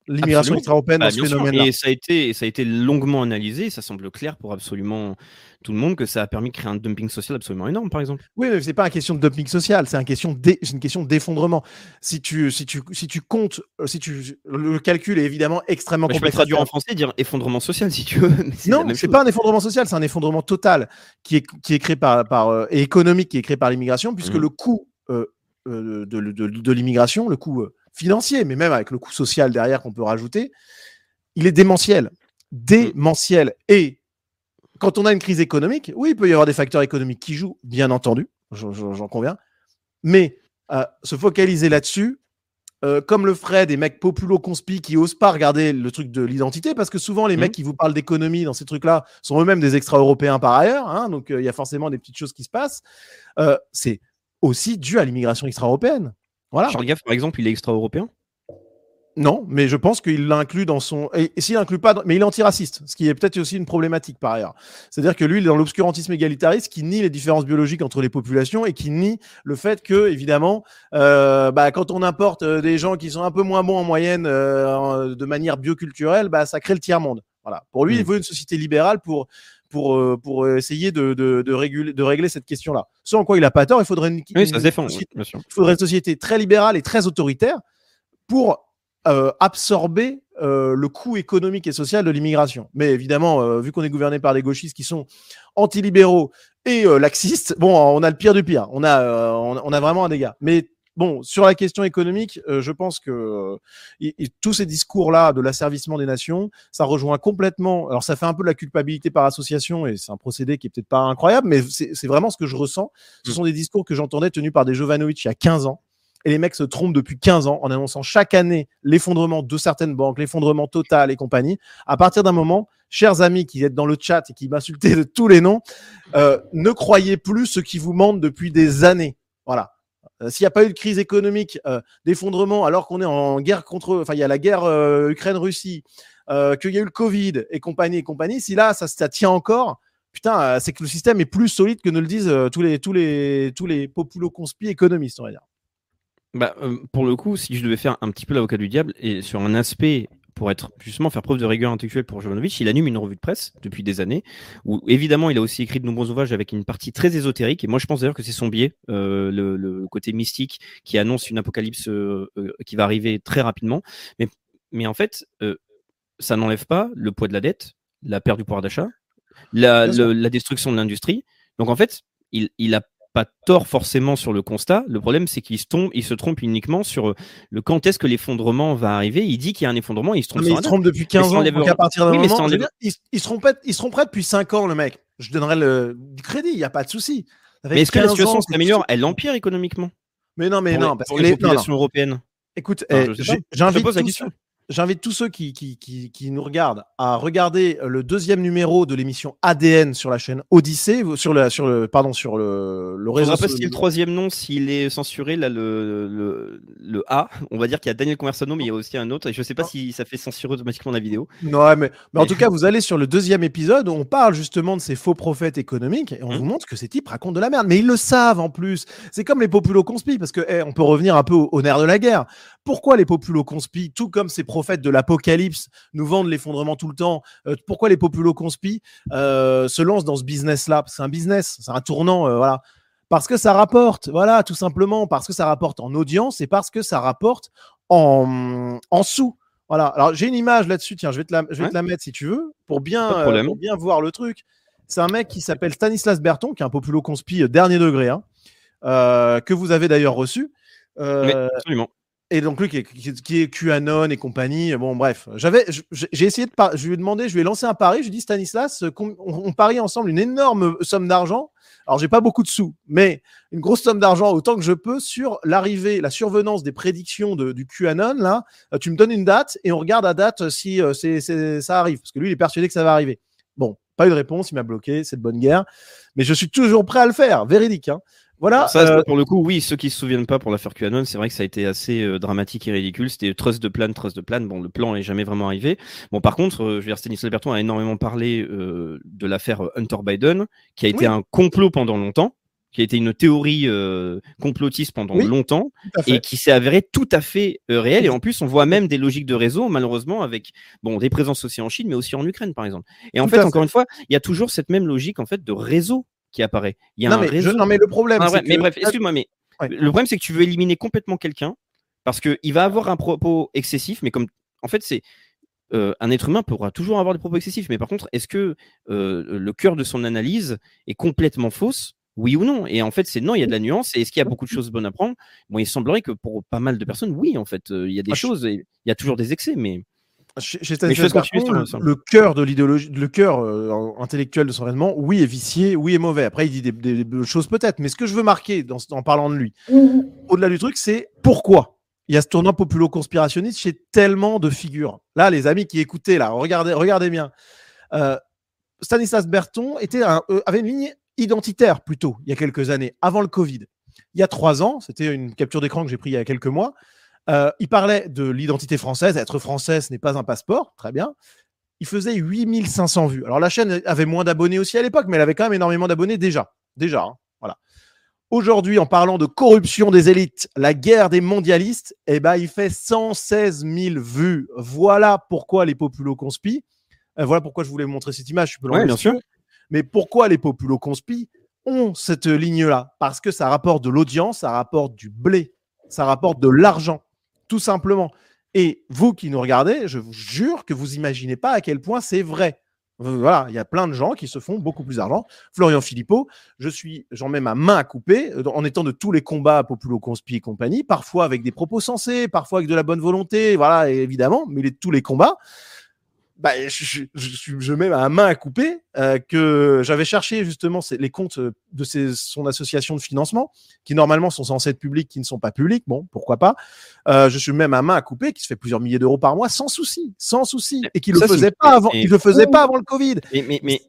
L'immigration extra-européenne Bah, dans ce phénomène-là. et ça a été, ça a été longuement analysé. Ça semble clair pour absolument tout le monde que ça a permis de créer un dumping social absolument énorme, par exemple. Oui, mais c'est pas une question de dumping social, c'est une question d'effondrement. Si tu, si tu, si tu comptes, euh, si tu, le calcul est évidemment extrêmement Bah, je peux complexe. traduire en français et dire effondrement social si tu veux. *laughs* Non, c'est chose. pas un effondrement social, c'est un effondrement total qui est, qui est créé par, par euh, et économique qui est créé par l'immigration, puisque Mhm. le coût euh, de, de, de l'immigration, le coût financier, mais même avec le coût social derrière qu'on peut rajouter, il est démentiel, démentiel. Et quand on a une crise économique, oui, il peut y avoir des facteurs économiques qui jouent, bien entendu, j'en- conviens, mais euh, se focaliser là-dessus, euh, comme le feraient des mecs populo-conspi qui osent pas regarder le truc de l'identité, parce que souvent les Mhm. mecs qui vous parlent d'économie dans ces trucs-là sont eux-mêmes des extra-européens par ailleurs, hein, donc euh, il y a forcément des petites choses qui se passent. C'est aussi dû à l'immigration extra-européenne. Voilà. Charles Gaff, par exemple, il est extra-européen? Non, mais je pense qu'il l'inclut dans son. Et, et s'il l'inclut pas, dans- mais il est antiraciste, ce qui est peut-être aussi une problématique par ailleurs. C'est-à-dire que lui, il est dans l'obscurantisme égalitariste qui nie les différences biologiques entre les populations et qui nie le fait que, évidemment, euh, bah, quand on importe euh, des gens qui sont un peu moins bons en moyenne euh, de manière bioculturelle, bah, ça crée le tiers-monde. Voilà. Pour lui, il veut une société libérale pour. Pour, euh, pour essayer de, de, de, réguler, de régler cette question-là. Ce en quoi il n'a pas tort, il faudrait une, Oui, ça défend, société- bien sûr. il faudrait une société très libérale et très autoritaire pour euh, absorber euh, le coût économique et social de l'immigration. Mais évidemment, euh, vu qu'on est gouverné par des gauchistes qui sont antilibéraux et laxistes, bon, on a le pire du pire. On a, on, on a vraiment un dégât. Mais bon, sur la question économique, euh, je pense que euh, et- et tous ces discours-là de l'asservissement des nations, ça rejoint complètement. Alors, ça fait un peu de la culpabilité par association et c'est un procédé qui est peut-être pas incroyable, mais c'est vraiment ce que je ressens. Ce Mm. sont des discours que j'entendais tenus par des Jovanovic il y a 15 ans. Et les mecs se trompent depuis 15 ans en annonçant chaque année l'effondrement de certaines banques, l'effondrement total et compagnie. À partir d'un moment, chers amis qui êtes dans le chat et qui m'insultez de tous les noms, euh, ne croyez plus ce qui vous mentent depuis des années. Euh, S'il n'y a pas eu de crise économique, euh, d'effondrement, alors qu'on est en guerre contre, enfin, il y a la guerre euh, Ukraine-Russie, qu'il y a eu le Covid et compagnie et compagnie, si là, ça, tient encore, putain, c'est que le système est plus solide que ne le disent tous les, tous les, tous les économistes, on va dire. Bah, pour le coup, si je devais faire un petit peu l'avocat du diable, et sur un aspect, pour être justement faire preuve de rigueur intellectuelle pour Jovanovic, il anime une revue de presse depuis des années, où évidemment il a aussi écrit de nombreux ouvrages avec une partie très ésotérique, et moi je pense d'ailleurs que c'est son biais, euh, le, le côté mystique qui annonce une apocalypse euh, euh, qui va arriver très rapidement. Mais, mais en fait, ça n'enlève pas le poids de la dette, la perte du pouvoir d'achat, la, la destruction de l'industrie. Donc en fait, il, il a pas tort forcément sur le constat. Le problème, c'est qu'il se il se trompe uniquement sur euh, le quand est-ce que l'effondrement va arriver. Il dit qu'il y a un effondrement, il se trompe mais sur il se trompe depuis 15 ça ans. Donc à partir d'un Oui, mais ça moment, je veux enlève- dire, il, il se tromperait, il se tromperait depuis 5 ans, le mec. Je donnerais le, du crédit, il n'y a pas de souci. Mais est-ce que la 15 situation s'améliore? Elle empire économiquement Mais non, mais pour non, les, parce pour que les les- non, non. populations européennes. Écoute, Enfin, eh, j'invite tous, question. J'invite tous ceux qui, qui, qui, qui nous regardent à regarder le deuxième numéro de l'émission ADN sur la chaîne Odyssée, sur le, sur le, pardon, sur le, le On réseau. ne pas si le troisième nom, s'il est censuré, là, le, le, le A, on va dire qu'il y a Daniel Conversano, mais il y a aussi un autre, et je sais pas Non. si ça fait censurer automatiquement la vidéo. Ouais, mais, mais en tout cas, vous allez sur le deuxième épisode où on parle justement de ces faux prophètes économiques et on Mhm. vous montre que ces types racontent de la merde. Mais ils le savent en plus. C'est comme les populo conspi parce que eh, on peut revenir un peu au, au nerf de la guerre. Pourquoi les populo conspi, tout comme ces prophètes de l'apocalypse, nous vendent l'effondrement tout le temps euh, Pourquoi les populo conspi euh, se lancent dans ce business-là? C'est un business, c'est un tournant, euh, voilà. Parce que ça rapporte, voilà, tout simplement, parce que ça rapporte en audience et parce que ça rapporte en, en sous. Voilà. Alors j'ai une image là-dessus. Tiens, je vais te la, je vais Ouais. te la mettre si tu veux pour bien, euh, pour bien voir le truc. C'est un mec qui s'appelle Stanislas Berton, qui est un populo conspi dernier degré, hein, que vous avez d'ailleurs reçu. Euh, absolument. Et donc lui qui est, QAnon et compagnie. Bon bref, j'avais, j'ai essayé de, par- je lui ai demandé, je lui ai lancé un pari. Je lui ai dit Stanislas, euh, on, parie ensemble une énorme somme d'argent. Alors j'ai pas beaucoup de sous, mais une grosse somme d'argent autant que je peux sur l'arrivée, la survenance des prédictions de- du QAnon. Là, Euh, tu me donnes une date et on regarde à date si euh, c'est- ça arrive, parce que lui il est persuadé que ça va arriver. Bon, pas eu de réponse, il m'a bloqué, c'est de bonne guerre, mais je suis toujours prêt à le faire, véridique. Hein. Voilà. Ça, euh, pour le coup, oui, ceux qui se souviennent pas pour l'affaire QAnon, c'est vrai que ça a été assez euh, dramatique et ridicule. C'était trust de plan, trust de plan. Bon, le plan n'est jamais vraiment arrivé. Bon, par contre, euh, je veux dire, Stanislas Berton a énormément parlé euh, de l'affaire Hunter Biden, qui a été Oui. un complot pendant longtemps, qui a été une théorie euh, complotiste pendant Oui, longtemps, fait. et qui s'est avérée tout à fait réelle. Et en plus, on voit même des logiques de réseau, malheureusement, avec bon des présences aussi en Chine, mais aussi en Ukraine, par exemple. Et en fait, à encore une fois, il y a toujours cette même logique en fait de réseau qui apparaît. Il y a non, un mais, réseau. je- non, mais le problème, Ah, mais bref, excuse-moi, mais Ouais. le problème c'est que tu veux éliminer complètement quelqu'un parce qu'il va avoir un propos excessif, mais comme en fait c'est euh, un être humain pourra toujours avoir des propos excessifs, mais par contre, est-ce que euh, le cœur de son analyse est complètement fausse? Oui ou non? Et en fait, c'est non, il y a de la nuance. Et est-ce qu'il y a beaucoup de choses bonnes à prendre? Bon, il semblerait que pour pas mal de personnes, oui, en fait, euh, il y a des Ah, choses, et il y a toujours des excès, mais Chez, Stanislas le, cœur de l'idéologie, le cœur euh, intellectuel de son raisonnement, oui, est vicié, oui, est mauvais. Après, il dit des, des- des choses peut-être, mais ce que je veux marquer dans, en parlant de lui, au-delà du truc, c'est pourquoi il y a ce tournant populo-conspirationniste chez tellement de figures. Là, les amis qui écoutaient, là, regardez, regardez bien. Euh, Stanislas Berton était un- euh, avait une ligne identitaire plutôt il y a quelques années, avant le Covid. Il y a trois ans, c'était une capture d'écran que j'ai pris il y a quelques mois. Euh, il parlait de l'identité française. Être français, ce n'est pas un passeport. Très bien. Il faisait 8500 vues. Alors la chaîne avait moins d'abonnés aussi à l'époque, mais elle avait quand même énormément d'abonnés déjà. Déjà. hein. voilà. Aujourd'hui, en parlant de corruption des élites, la guerre des mondialistes, eh ben, il fait 116 000 vues. Voilà pourquoi les populo conspi. euh, voilà pourquoi je voulais vous montrer cette image. Je peux Ouais, bien sûr. Mais pourquoi les populo conspi ont cette ligne-là? Parce que ça rapporte de l'audience, ça rapporte du blé, ça rapporte de l'argent. Tout simplement. Et vous qui nous regardez, je vous jure que vous imaginez pas à quel point c'est vrai. Voilà, il y a plein de gens qui se font beaucoup plus d'argent. Florian Philippot, je suis, j'en mets ma main à couper euh, en étant de tous les combats Populo Conspi et compagnie, parfois avec des propos sensés, parfois avec de la bonne volonté, voilà, évidemment, mais les, tous les combats. Bah, je, je, je, mets ma main à couper euh, que j'avais cherché justement ces- les comptes euh, de ces- son association de financement qui normalement sont censés être publics, qui ne sont pas publics. Bon, pourquoi pas. Euh, je suis même à main à couper qui se fait plusieurs milliers d'euros par mois sans souci, sans souci, et qui le faisait pas avant. et- Il le faisait pas avant le Covid. Mais, mais, mais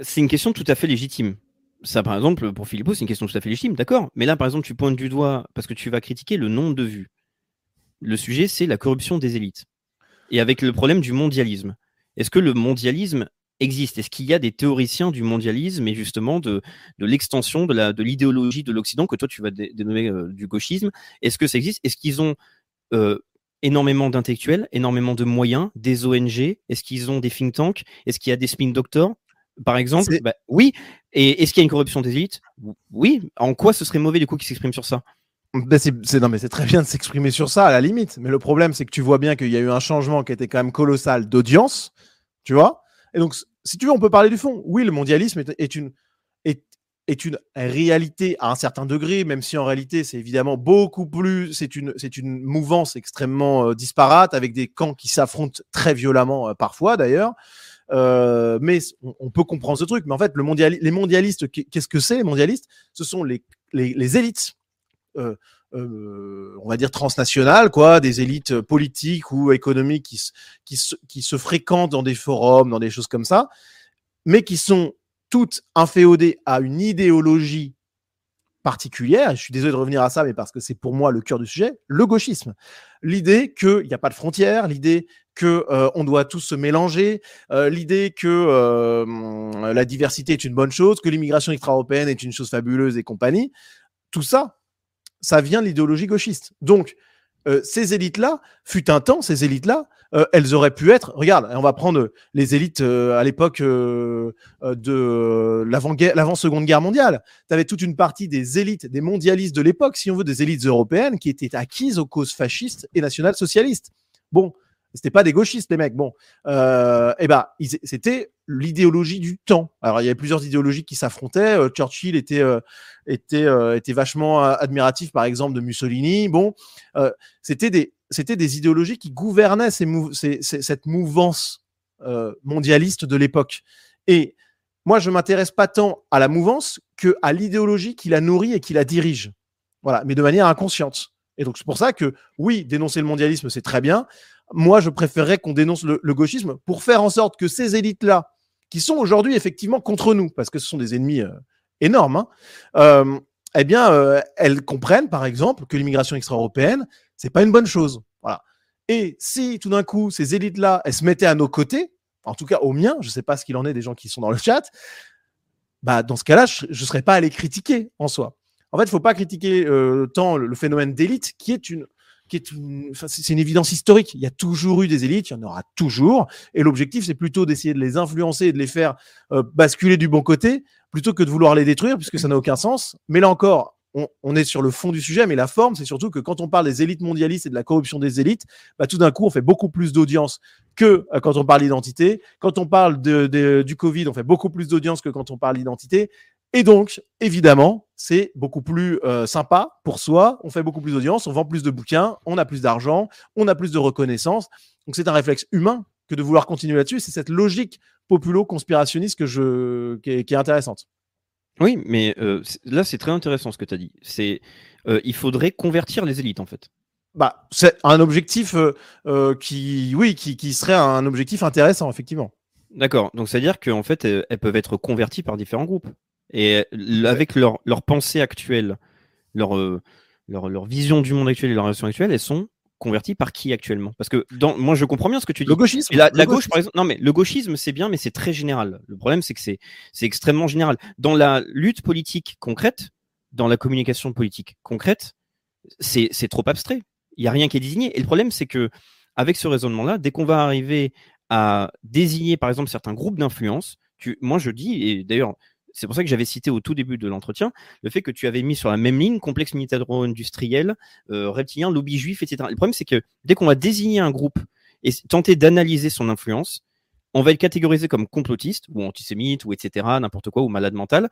c'est une question tout à fait légitime. Ça, par exemple, pour Philippot, c'est une question tout à fait légitime, d'accord. Mais là, par exemple, tu pointes du doigt parce que tu vas critiquer le nombre de vues. Le sujet, c'est la corruption des élites. Et avec le problème du mondialisme. Est-ce que le mondialisme existe? Est-ce qu'il y a des théoriciens du mondialisme et justement de, de l'extension de l'idéologie de l'Occident que toi tu vas dé- dénommer euh, du gauchisme? Est-ce que ça existe? Est-ce qu'ils ont euh, énormément d'intellectuels, énormément de moyens, des ONG Est-ce qu'ils ont des think tanks? Est-ce qu'il y a des spin doctors? Par exemple Bah, Oui. Et est-ce qu'il y a une corruption des élites? Oui. En quoi ce serait mauvais du coup qu'ils s'expriment sur ça? Ben, c'est, c'est- non, mais c'est très bien de s'exprimer sur ça à la limite. Mais le problème, c'est que tu vois bien qu'il y a eu un changement qui était quand même colossal d'audience, tu vois? Et donc, si tu veux, on peut parler du fond. Oui, le mondialisme est, une est, est une réalité à un certain degré, même si en réalité, c'est évidemment beaucoup plus. C'est une une mouvance extrêmement euh, disparate avec des camps qui s'affrontent très violemment euh, parfois, d'ailleurs. Euh, mais on, peut comprendre ce truc. Mais en fait, le les mondialistes, qu'est- qu'est-ce que c'est les mondialistes? Ce sont les, les, les élites euh, on va dire transnationales, quoi, des élites politiques ou économiques qui, se- qui, se, fréquentent dans des forums, dans des choses comme ça, mais qui sont toutes inféodées à une idéologie particulière. Je suis désolé de revenir à ça, mais parce que c'est pour moi le cœur du sujet, le gauchisme. L'idée qu'il n'y a pas de frontières, l'idée que euh, on doit tous se mélanger, euh, l'idée que la diversité est une bonne chose, que l'immigration extra-européenne est une chose fabuleuse et compagnie. Tout ça, ça vient de l'idéologie gauchiste. Donc, euh, ces élites-là, fut un temps, ces élites-là, euh, elles auraient pu être. Regarde, on va prendre les élites euh, à l'époque euh, euh, de l'avant-seconde guerre mondiale. Tu avais toute une partie des élites, des mondialistes de l'époque, si on veut, des élites européennes qui étaient acquises aux causes fascistes et national-socialistes. Bon, c'était pas des gauchistes, les mecs. Bon, euh, eh ben, c'était l'idéologie du temps. Alors, il y avait plusieurs idéologies qui s'affrontaient. Euh, Churchill était euh, était euh, était vachement admiratif, par exemple, de Mussolini. Bon, c'était des c'était des idéologies qui gouvernaient ces mou- cette mouvance mondialiste de l'époque. Et moi, je m'intéresse pas tant à la mouvance que à l'idéologie qui la nourrit et qui la dirige. Voilà, mais de manière inconsciente. Et donc, c'est pour ça que, oui, dénoncer le mondialisme, c'est très bien. Moi, je préférerais qu'on dénonce le, gauchisme pour faire en sorte que ces élites-là, qui sont aujourd'hui effectivement contre nous, parce que ce sont des ennemis euh, énormes, hein, euh, eh bien, euh, elles comprennent, par exemple, que l'immigration extra-européenne, c'est pas une bonne chose. Voilà. Et si tout d'un coup, ces élites-là, elles se mettaient à nos côtés, en tout cas au mien, je sais pas ce qu'il en est des gens qui sont dans le chat, bah, dans ce cas-là, je ne serais pas allé critiquer en soi. En fait, il faut pas critiquer euh, tant le phénomène d'élite, qui est une, c'est une évidence historique. Il y a toujours eu des élites, il y en aura toujours. Et l'objectif, c'est plutôt d'essayer de les influencer et de les faire euh, basculer du bon côté, plutôt que de vouloir les détruire, puisque ça n'a aucun sens. Mais là encore, on, est sur le fond du sujet, mais la forme, c'est surtout que quand on parle des élites mondialistes et de la corruption des élites, bah, tout d'un coup, on fait beaucoup plus d'audience que euh, quand on parle d'identité. Quand on parle du Covid, on fait beaucoup plus d'audience que quand on parle d'identité. Et donc, évidemment, c'est beaucoup plus euh, sympa pour soi. On fait beaucoup plus d'audience, on vend plus de bouquins, on a plus d'argent, on a plus de reconnaissance. Donc, c'est un réflexe humain que de vouloir continuer là-dessus. C'est cette logique populo-conspirationniste que je, qui, est, qui est intéressante. Oui, mais euh, là, c'est très intéressant ce que tu as dit. C'est, euh, il faudrait convertir les élites, en fait. Bah, c'est un objectif qui, oui, qui, qui serait un objectif intéressant, effectivement. D'accord. Donc, c'est-à-dire qu'en fait, elles peuvent être converties par différents groupes. Et avec leur, leur pensée actuelle, leur, euh, leur, leur vision du monde actuel et leur relation actuelle, elles sont converties par qui actuellement? Parce que dans, moi, je comprends bien ce que tu dis. Le gauchisme. Et la, le la gauche, gauchisme. par exemple, non mais le gauchisme c'est bien, mais c'est très général. Le problème c'est que c'est extrêmement général. Dans la lutte politique concrète, dans la communication politique concrète, c'est trop abstrait. Il y a rien qui est désigné. Et le problème c'est que avec ce raisonnement-là, dès qu'on va arriver à désigner par exemple certains groupes d'influence, moi je dis et d'ailleurs c'est pour ça que j'avais cité au tout début de l'entretien le fait que tu avais mis sur la même ligne complexe militaro-industriel, euh, reptilien, lobby juif, etc. Le problème, c'est que dès qu'on va désigner un groupe et tenter d'analyser son influence, on va le catégoriser comme complotiste ou antisémite ou etc. n'importe quoi ou malade mental.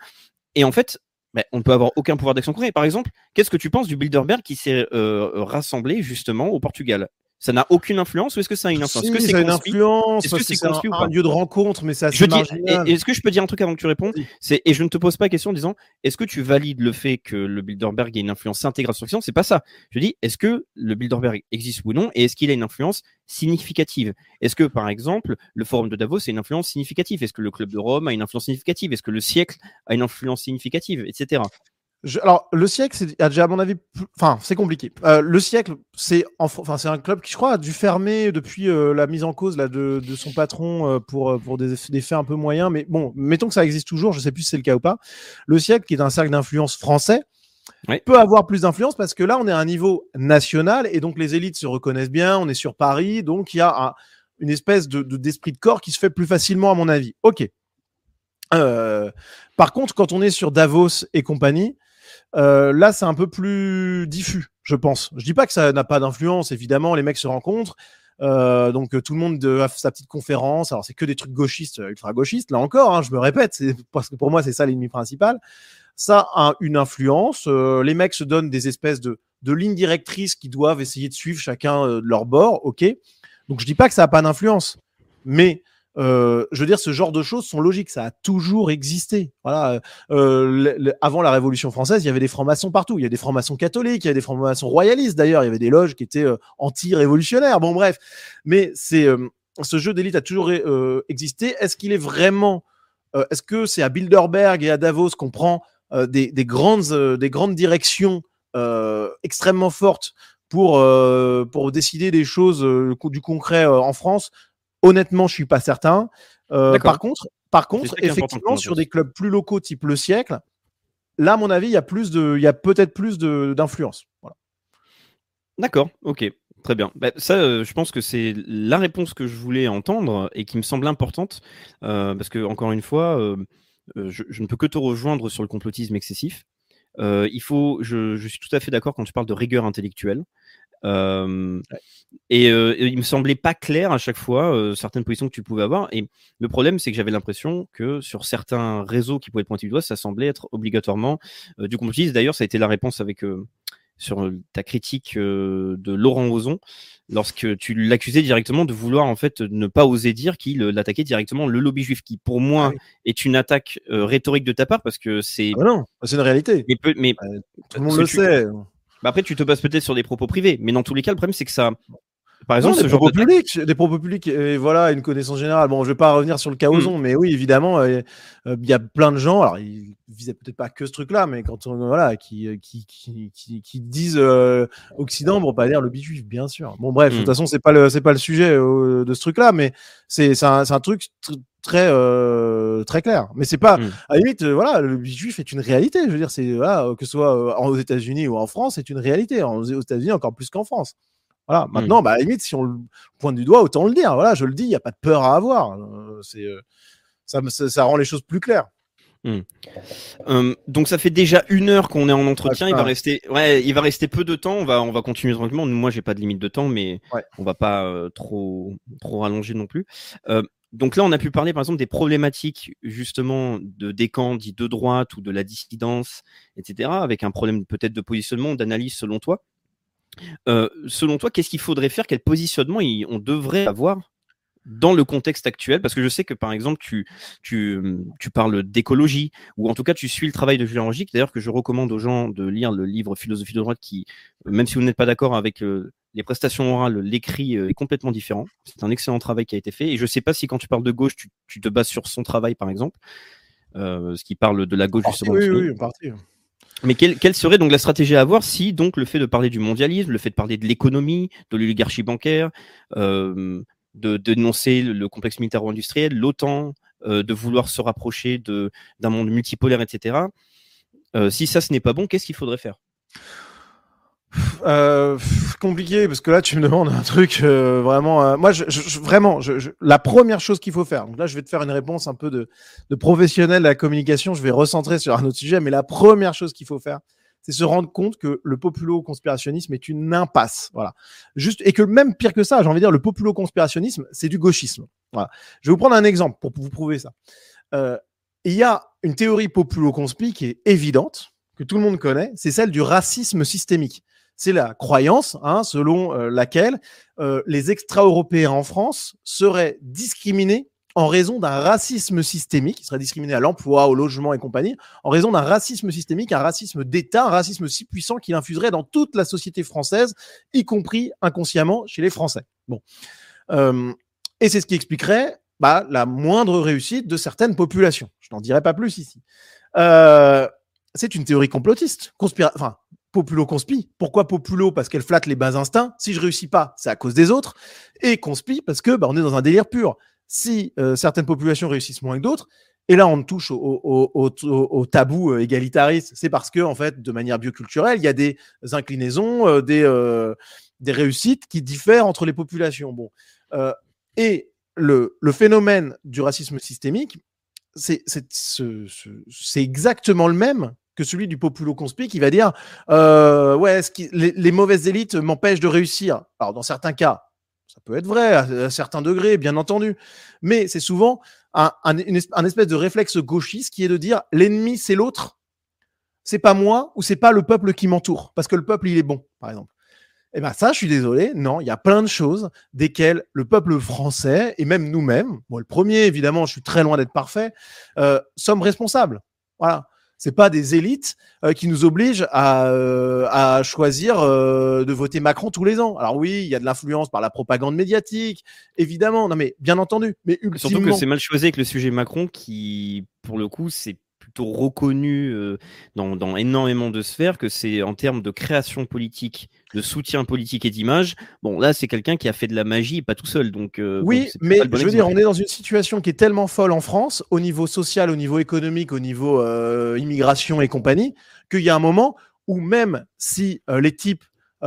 Et en fait, ben, on ne peut avoir aucun pouvoir d'action concret. Par exemple, qu'est-ce que tu penses du Bilderberg qui s'est euh, rassemblé justement au Portugal? Ça n'a aucune influence ou est-ce que ça a une influence? Si, Est-ce que ça c'est une influence, Est-ce que c'est un, lieu de rencontre, mais et- est-ce que je peux dire un truc avant que tu répondes? C'est et je ne te pose pas la question en disant est-ce que tu valides le fait que le Bilderberg ait une influence intégrale sur l'Occident C'est pas ça. Je dis est-ce que le Bilderberg existe ou non et est-ce qu'il a une influence significative? Est-ce que par exemple le Forum de Davos a une influence significative? Est-ce que le Club de Rome a une influence significative? Est-ce que le siècle a une influence significative, etc. Je- alors, le siècle, c'est a déjà, à mon avis, enfin, c'est compliqué. Euh, le siècle, c'est enfin, c'est un club qui, je crois, a dû fermer depuis euh, la mise en cause là, de, de son patron euh, pour, euh, pour des, des faits un peu moyens. Mais bon, mettons que ça existe toujours, je sais plus si c'est le cas ou pas. Le siècle, qui est un cercle d'influence français, peut avoir plus d'influence parce que là, on est à un niveau national et donc les élites se reconnaissent bien, on est sur Paris, donc il y a un- une espèce de, de- d'esprit de corps qui se fait plus facilement, à mon avis. Ok. Euh, par contre, quand on est sur Davos et compagnie, euh, là, c'est un peu plus diffus, je pense. Je dis pas que ça n'a pas d'influence, évidemment, les mecs se rencontrent. euh, donc euh, tout le monde a sa petite conférence. Alors c'est que des trucs gauchistes, ultra gauchistes. Là encore, hein, je me répète, *laughs* parce que pour moi c'est ça l'ennemi principal. Ça a une influence. les mecs se donnent des espèces de, lignes directrices qui doivent essayer de suivre chacun de leur bord. Ok. Donc je dis pas que ça a pas d'influence, mais euh, je veux dire, ce genre de choses sont logiques. Ça a toujours existé. Voilà. Euh, le- avant la Révolution française, il y avait des francs-maçons partout. Il y a des francs-maçons catholiques, il y a des francs-maçons royalistes d'ailleurs. Il y avait des loges qui étaient euh, anti-révolutionnaires. Bon, bref. Mais c'est euh, ce jeu d'élite a toujours euh, existé. Est-ce qu'il est vraiment euh, Est-ce que c'est à Bilderberg et à Davos qu'on prend euh, des, des grandes, euh, des grandes directions euh, extrêmement fortes pour, euh, pour décider des choses euh, du concret euh, en France? Honnêtement, je suis pas certain. Euh, par contre, par effectivement, sur des clubs plus locaux type le siècle, là, à mon avis, il y a plus de, il y a peut-être plus de- d'influence. Voilà. D'accord, ok, très bien. Bah, ça, euh, je pense que c'est la réponse que je voulais entendre et qui me semble importante, euh, parce que encore une fois, euh, je, je ne peux que te rejoindre sur le complotisme excessif. Il faut, je, je suis tout à fait d'accord quand tu parles de rigueur intellectuelle. Euh, et, il me semblait pas clair à chaque fois certaines positions que tu pouvais avoir. Et le problème, c'est que j'avais l'impression que sur certains réseaux qui pouvaient être pointés du doigt, ça semblait être obligatoirement du complotisme. D'ailleurs, ça a été la réponse avec sur ta critique de Laurent Ozon lorsque tu l'accusais directement de vouloir en fait ne pas oser dire qu'il attaquait directement le lobby juif, qui pour moi Ah oui. est une attaque euh, rhétorique de ta part parce que c'est Ah non, c'est une réalité. mais, peu- mais Tout le monde le tu- sait. Bah après tu te bases peut-être sur des propos privés, mais dans tous les cas le problème c'est que ça par Non, exemple des ce genre propos de publics, des propos publics, et voilà, une connaissance générale. Bon, je vais pas revenir sur le cas Hmm. Mais oui, évidemment, euh, euh, il y a plein de gens. Alors, ils visaient peut-être pas que ce truc-là, mais quand on voilà, qui euh, qui qui, qui, qui disent euh, Occident pour pas dire le juif, bien sûr. Bon, bref, de Hmm. toute façon, c'est pas le c'est pas le sujet de ce truc-là, mais c'est c'est un, c'est un truc tr- très euh, très clair. Mais c'est pas Hmm. à la limite, euh, voilà, le juif est une réalité. Je veux dire, c'est voilà, euh, que ce soit euh, aux États-Unis ou en France, c'est une réalité. En- Aux États-Unis encore plus qu'en France. Voilà. Maintenant, bah, à la limite, si on le pointe du doigt, autant le dire. Voilà, je le dis, il n'y a pas de peur à avoir. Euh, c'est, euh, ça, ça, ça rend les choses plus claires. Euh, donc ça fait déjà une heure qu'on est en entretien. Il va putain. rester, ouais, il va rester peu de temps. On va, on va continuer tranquillement. Moi, j'ai pas de limite de temps, mais Ouais. on va pas euh, trop, trop rallonger non plus. Donc là, on a pu parler par exemple des problématiques justement de des camps dits de droite ou de la dissidence, etc. Avec un problème peut-être de positionnement, d'analyse selon toi. Euh, selon toi, qu'est-ce qu'il faudrait faire? Quel positionnement on devrait avoir dans le contexte actuel? Parce que je sais que par exemple, tu, tu, tu parles d'écologie, ou en tout cas, tu suis le travail de Julien. D'ailleurs, que je recommande aux gens de lire le livre Philosophie de droite, qui, même si vous n'êtes pas d'accord avec euh, les prestations orales, l'écrit euh, est complètement différent. C'est un excellent travail qui a été fait. Et je sais pas si quand tu parles de gauche, tu, tu te bases sur son travail, par exemple, euh, ce qui parle de la gauche justement. oui, oui, parti. Mais quelle, quelle serait donc la stratégie à avoir si donc le fait de parler du mondialisme, le fait de parler de l'économie, de l'oligarchie bancaire, euh, de, dénoncer le, le complexe militaro-industriel, l'OTAN, euh, de vouloir se rapprocher d'un monde multipolaire, etc. si ça ce n'est pas bon, qu'est-ce qu'il faudrait faire? Euh, compliqué parce que là tu me demandes un truc euh, vraiment. euh, moi, je, je- vraiment, je- je- la première chose qu'il faut faire. Donc là, je vais te faire une réponse un peu de, de professionnel de la communication. Je vais recentrer sur un autre sujet, mais la première chose qu'il faut faire, c'est se rendre compte que le populo-conspirationnisme est une impasse. Voilà. Juste et que même pire que ça, j'ai envie de dire, le populo-conspirationnisme, c'est du gauchisme. Voilà. Je vais vous prendre un exemple pour vous prouver ça. Euh, il y a une théorie populo-conspi qui est évidente, que tout le monde connaît, c'est celle du racisme systémique. C'est la croyance hein, selon euh, laquelle euh, les extra-européens en France seraient discriminés en raison d'un racisme systémique, ils seraient discriminés à l'emploi, au logement et compagnie, en raison d'un racisme systémique, un racisme d'État, un racisme si puissant qu'il infuserait dans toute la société française, y compris inconsciemment chez les Français. Bon. Euh, et c'est ce qui expliquerait bah, la moindre réussite de certaines populations. Je n'en dirai pas plus ici. Euh, c'est une théorie complotiste, conspira populo-conspi. Pourquoi populo? Parce qu'elle flatte les bas instincts. Si je réussis pas, c'est à cause des autres. Et conspi parce que bah, on est dans un délire pur. Si euh, certaines populations réussissent moins que d'autres, et là on touche au, au, au, au, tabou euh, égalitariste, c'est parce que en fait, de manière bioculturelle, il y a des inclinaisons, euh, des, euh, des réussites qui diffèrent entre les populations. Bon, euh, et le, le phénomène du racisme systémique, c'est c'est ce- ce- c'est exactement le même que celui du populo conspi qui va dire euh, ouais ce les, mauvaises élites m'empêchent de réussir. Alors dans certains cas, ça peut être vrai à, à certains degrés, bien entendu, mais c'est souvent un, espèce de réflexe gauchiste qui est de dire l'ennemi c'est l'autre, c'est pas moi ou c'est pas le peuple qui m'entoure parce que le peuple il est bon par exemple. Eh ben ça, je suis désolé. Non, il y a plein de choses desquelles le peuple français et même nous-mêmes, moi le premier évidemment, je suis très loin d'être parfait, euh, sommes responsables. Voilà. C'est pas des élites euh, qui nous obligent à, euh, à choisir euh, de voter Macron tous les ans. Alors oui, il y a de l'influence par la propagande médiatique, évidemment. Non mais bien entendu. Mais Surtout que c'est mal choisi avec le sujet Macron qui, pour le coup, c'est plutôt reconnu euh, dans, dans énormément de sphères que c'est en termes de création politique, de soutien politique et d'image. Bon, là, c'est quelqu'un qui a fait de la magie et pas tout seul. Donc, euh, Oui, bon, mais bon je veux dire, on est dans une situation qui est tellement folle en France, au niveau social, au niveau économique, au niveau euh, immigration et compagnie, qu'il y a un moment où même si euh, les types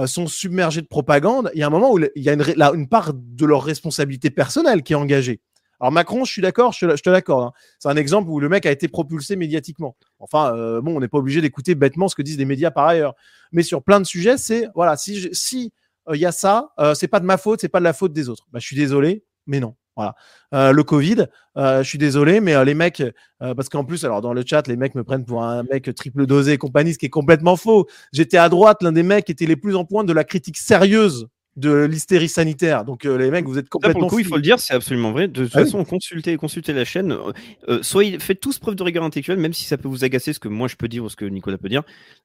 sont submergés de propagande, il y a un moment où il y a une, là, une part de leur responsabilité personnelle qui est engagée. Alors Macron, je suis d'accord, je, te- l'accorde. hein. C'est un exemple où le mec a été propulsé médiatiquement. Enfin, euh, bon, on n'est pas obligé d'écouter bêtement ce que disent les médias par ailleurs. Mais sur plein de sujets, c'est voilà, si je- si euh, il y a ça, euh, c'est pas de ma faute, c'est pas de la faute des autres. Bah, je suis désolé, mais non. Voilà. Euh, le Covid, euh, je suis désolé, mais les mecs, parce qu'en plus, alors dans le chat, les mecs me prennent pour un mec triple dosé et compagnie, ce qui est complètement faux. J'étais à droite, l'un des mecs qui était les plus en pointe de la critique sérieuse de l'hystérie sanitaire. Donc euh, les mecs, vous êtes pour complètement le coup, il faut le dire, c'est absolument vrai. De toute Ah oui. façon, consultez, consultez la chaîne. Euh, euh, soyez, faites tous preuve de rigueur intellectuelle, même si ça peut vous agacer, ce que moi je peux dire ou ce que Nicolas peut dire.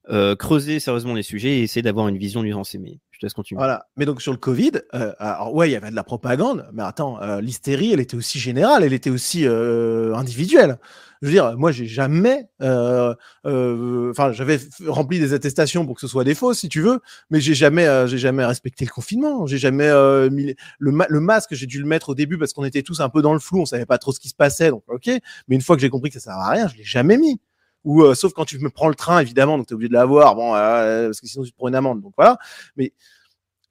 Euh, creusez sérieusement les sujets et essayez d'avoir une vision nuancée. Mais je te laisse continuer. Voilà. Mais donc sur le Covid, euh, alors ouais, il y avait de la propagande, mais attends, euh, l'hystérie, elle était aussi générale, elle était aussi euh, individuelle. Je veux dire, moi, j'ai jamais, euh, euh, enfin, j'avais rempli des attestations pour que ce soit des fausses, si tu veux, mais j'ai jamais, euh, j'ai jamais respecté le confinement. J'ai jamais mis le, le masque, j'ai dû le mettre au début parce qu'on était tous un peu dans le flou, on savait pas trop ce qui se passait, donc ok. Mais une fois que j'ai compris que ça servait à rien, je l'ai jamais mis. Ou euh, sauf quand tu me prends le train, évidemment, donc tu es obligé de l'avoir, bon, euh, parce que sinon tu te prends une amende. Donc voilà. Mais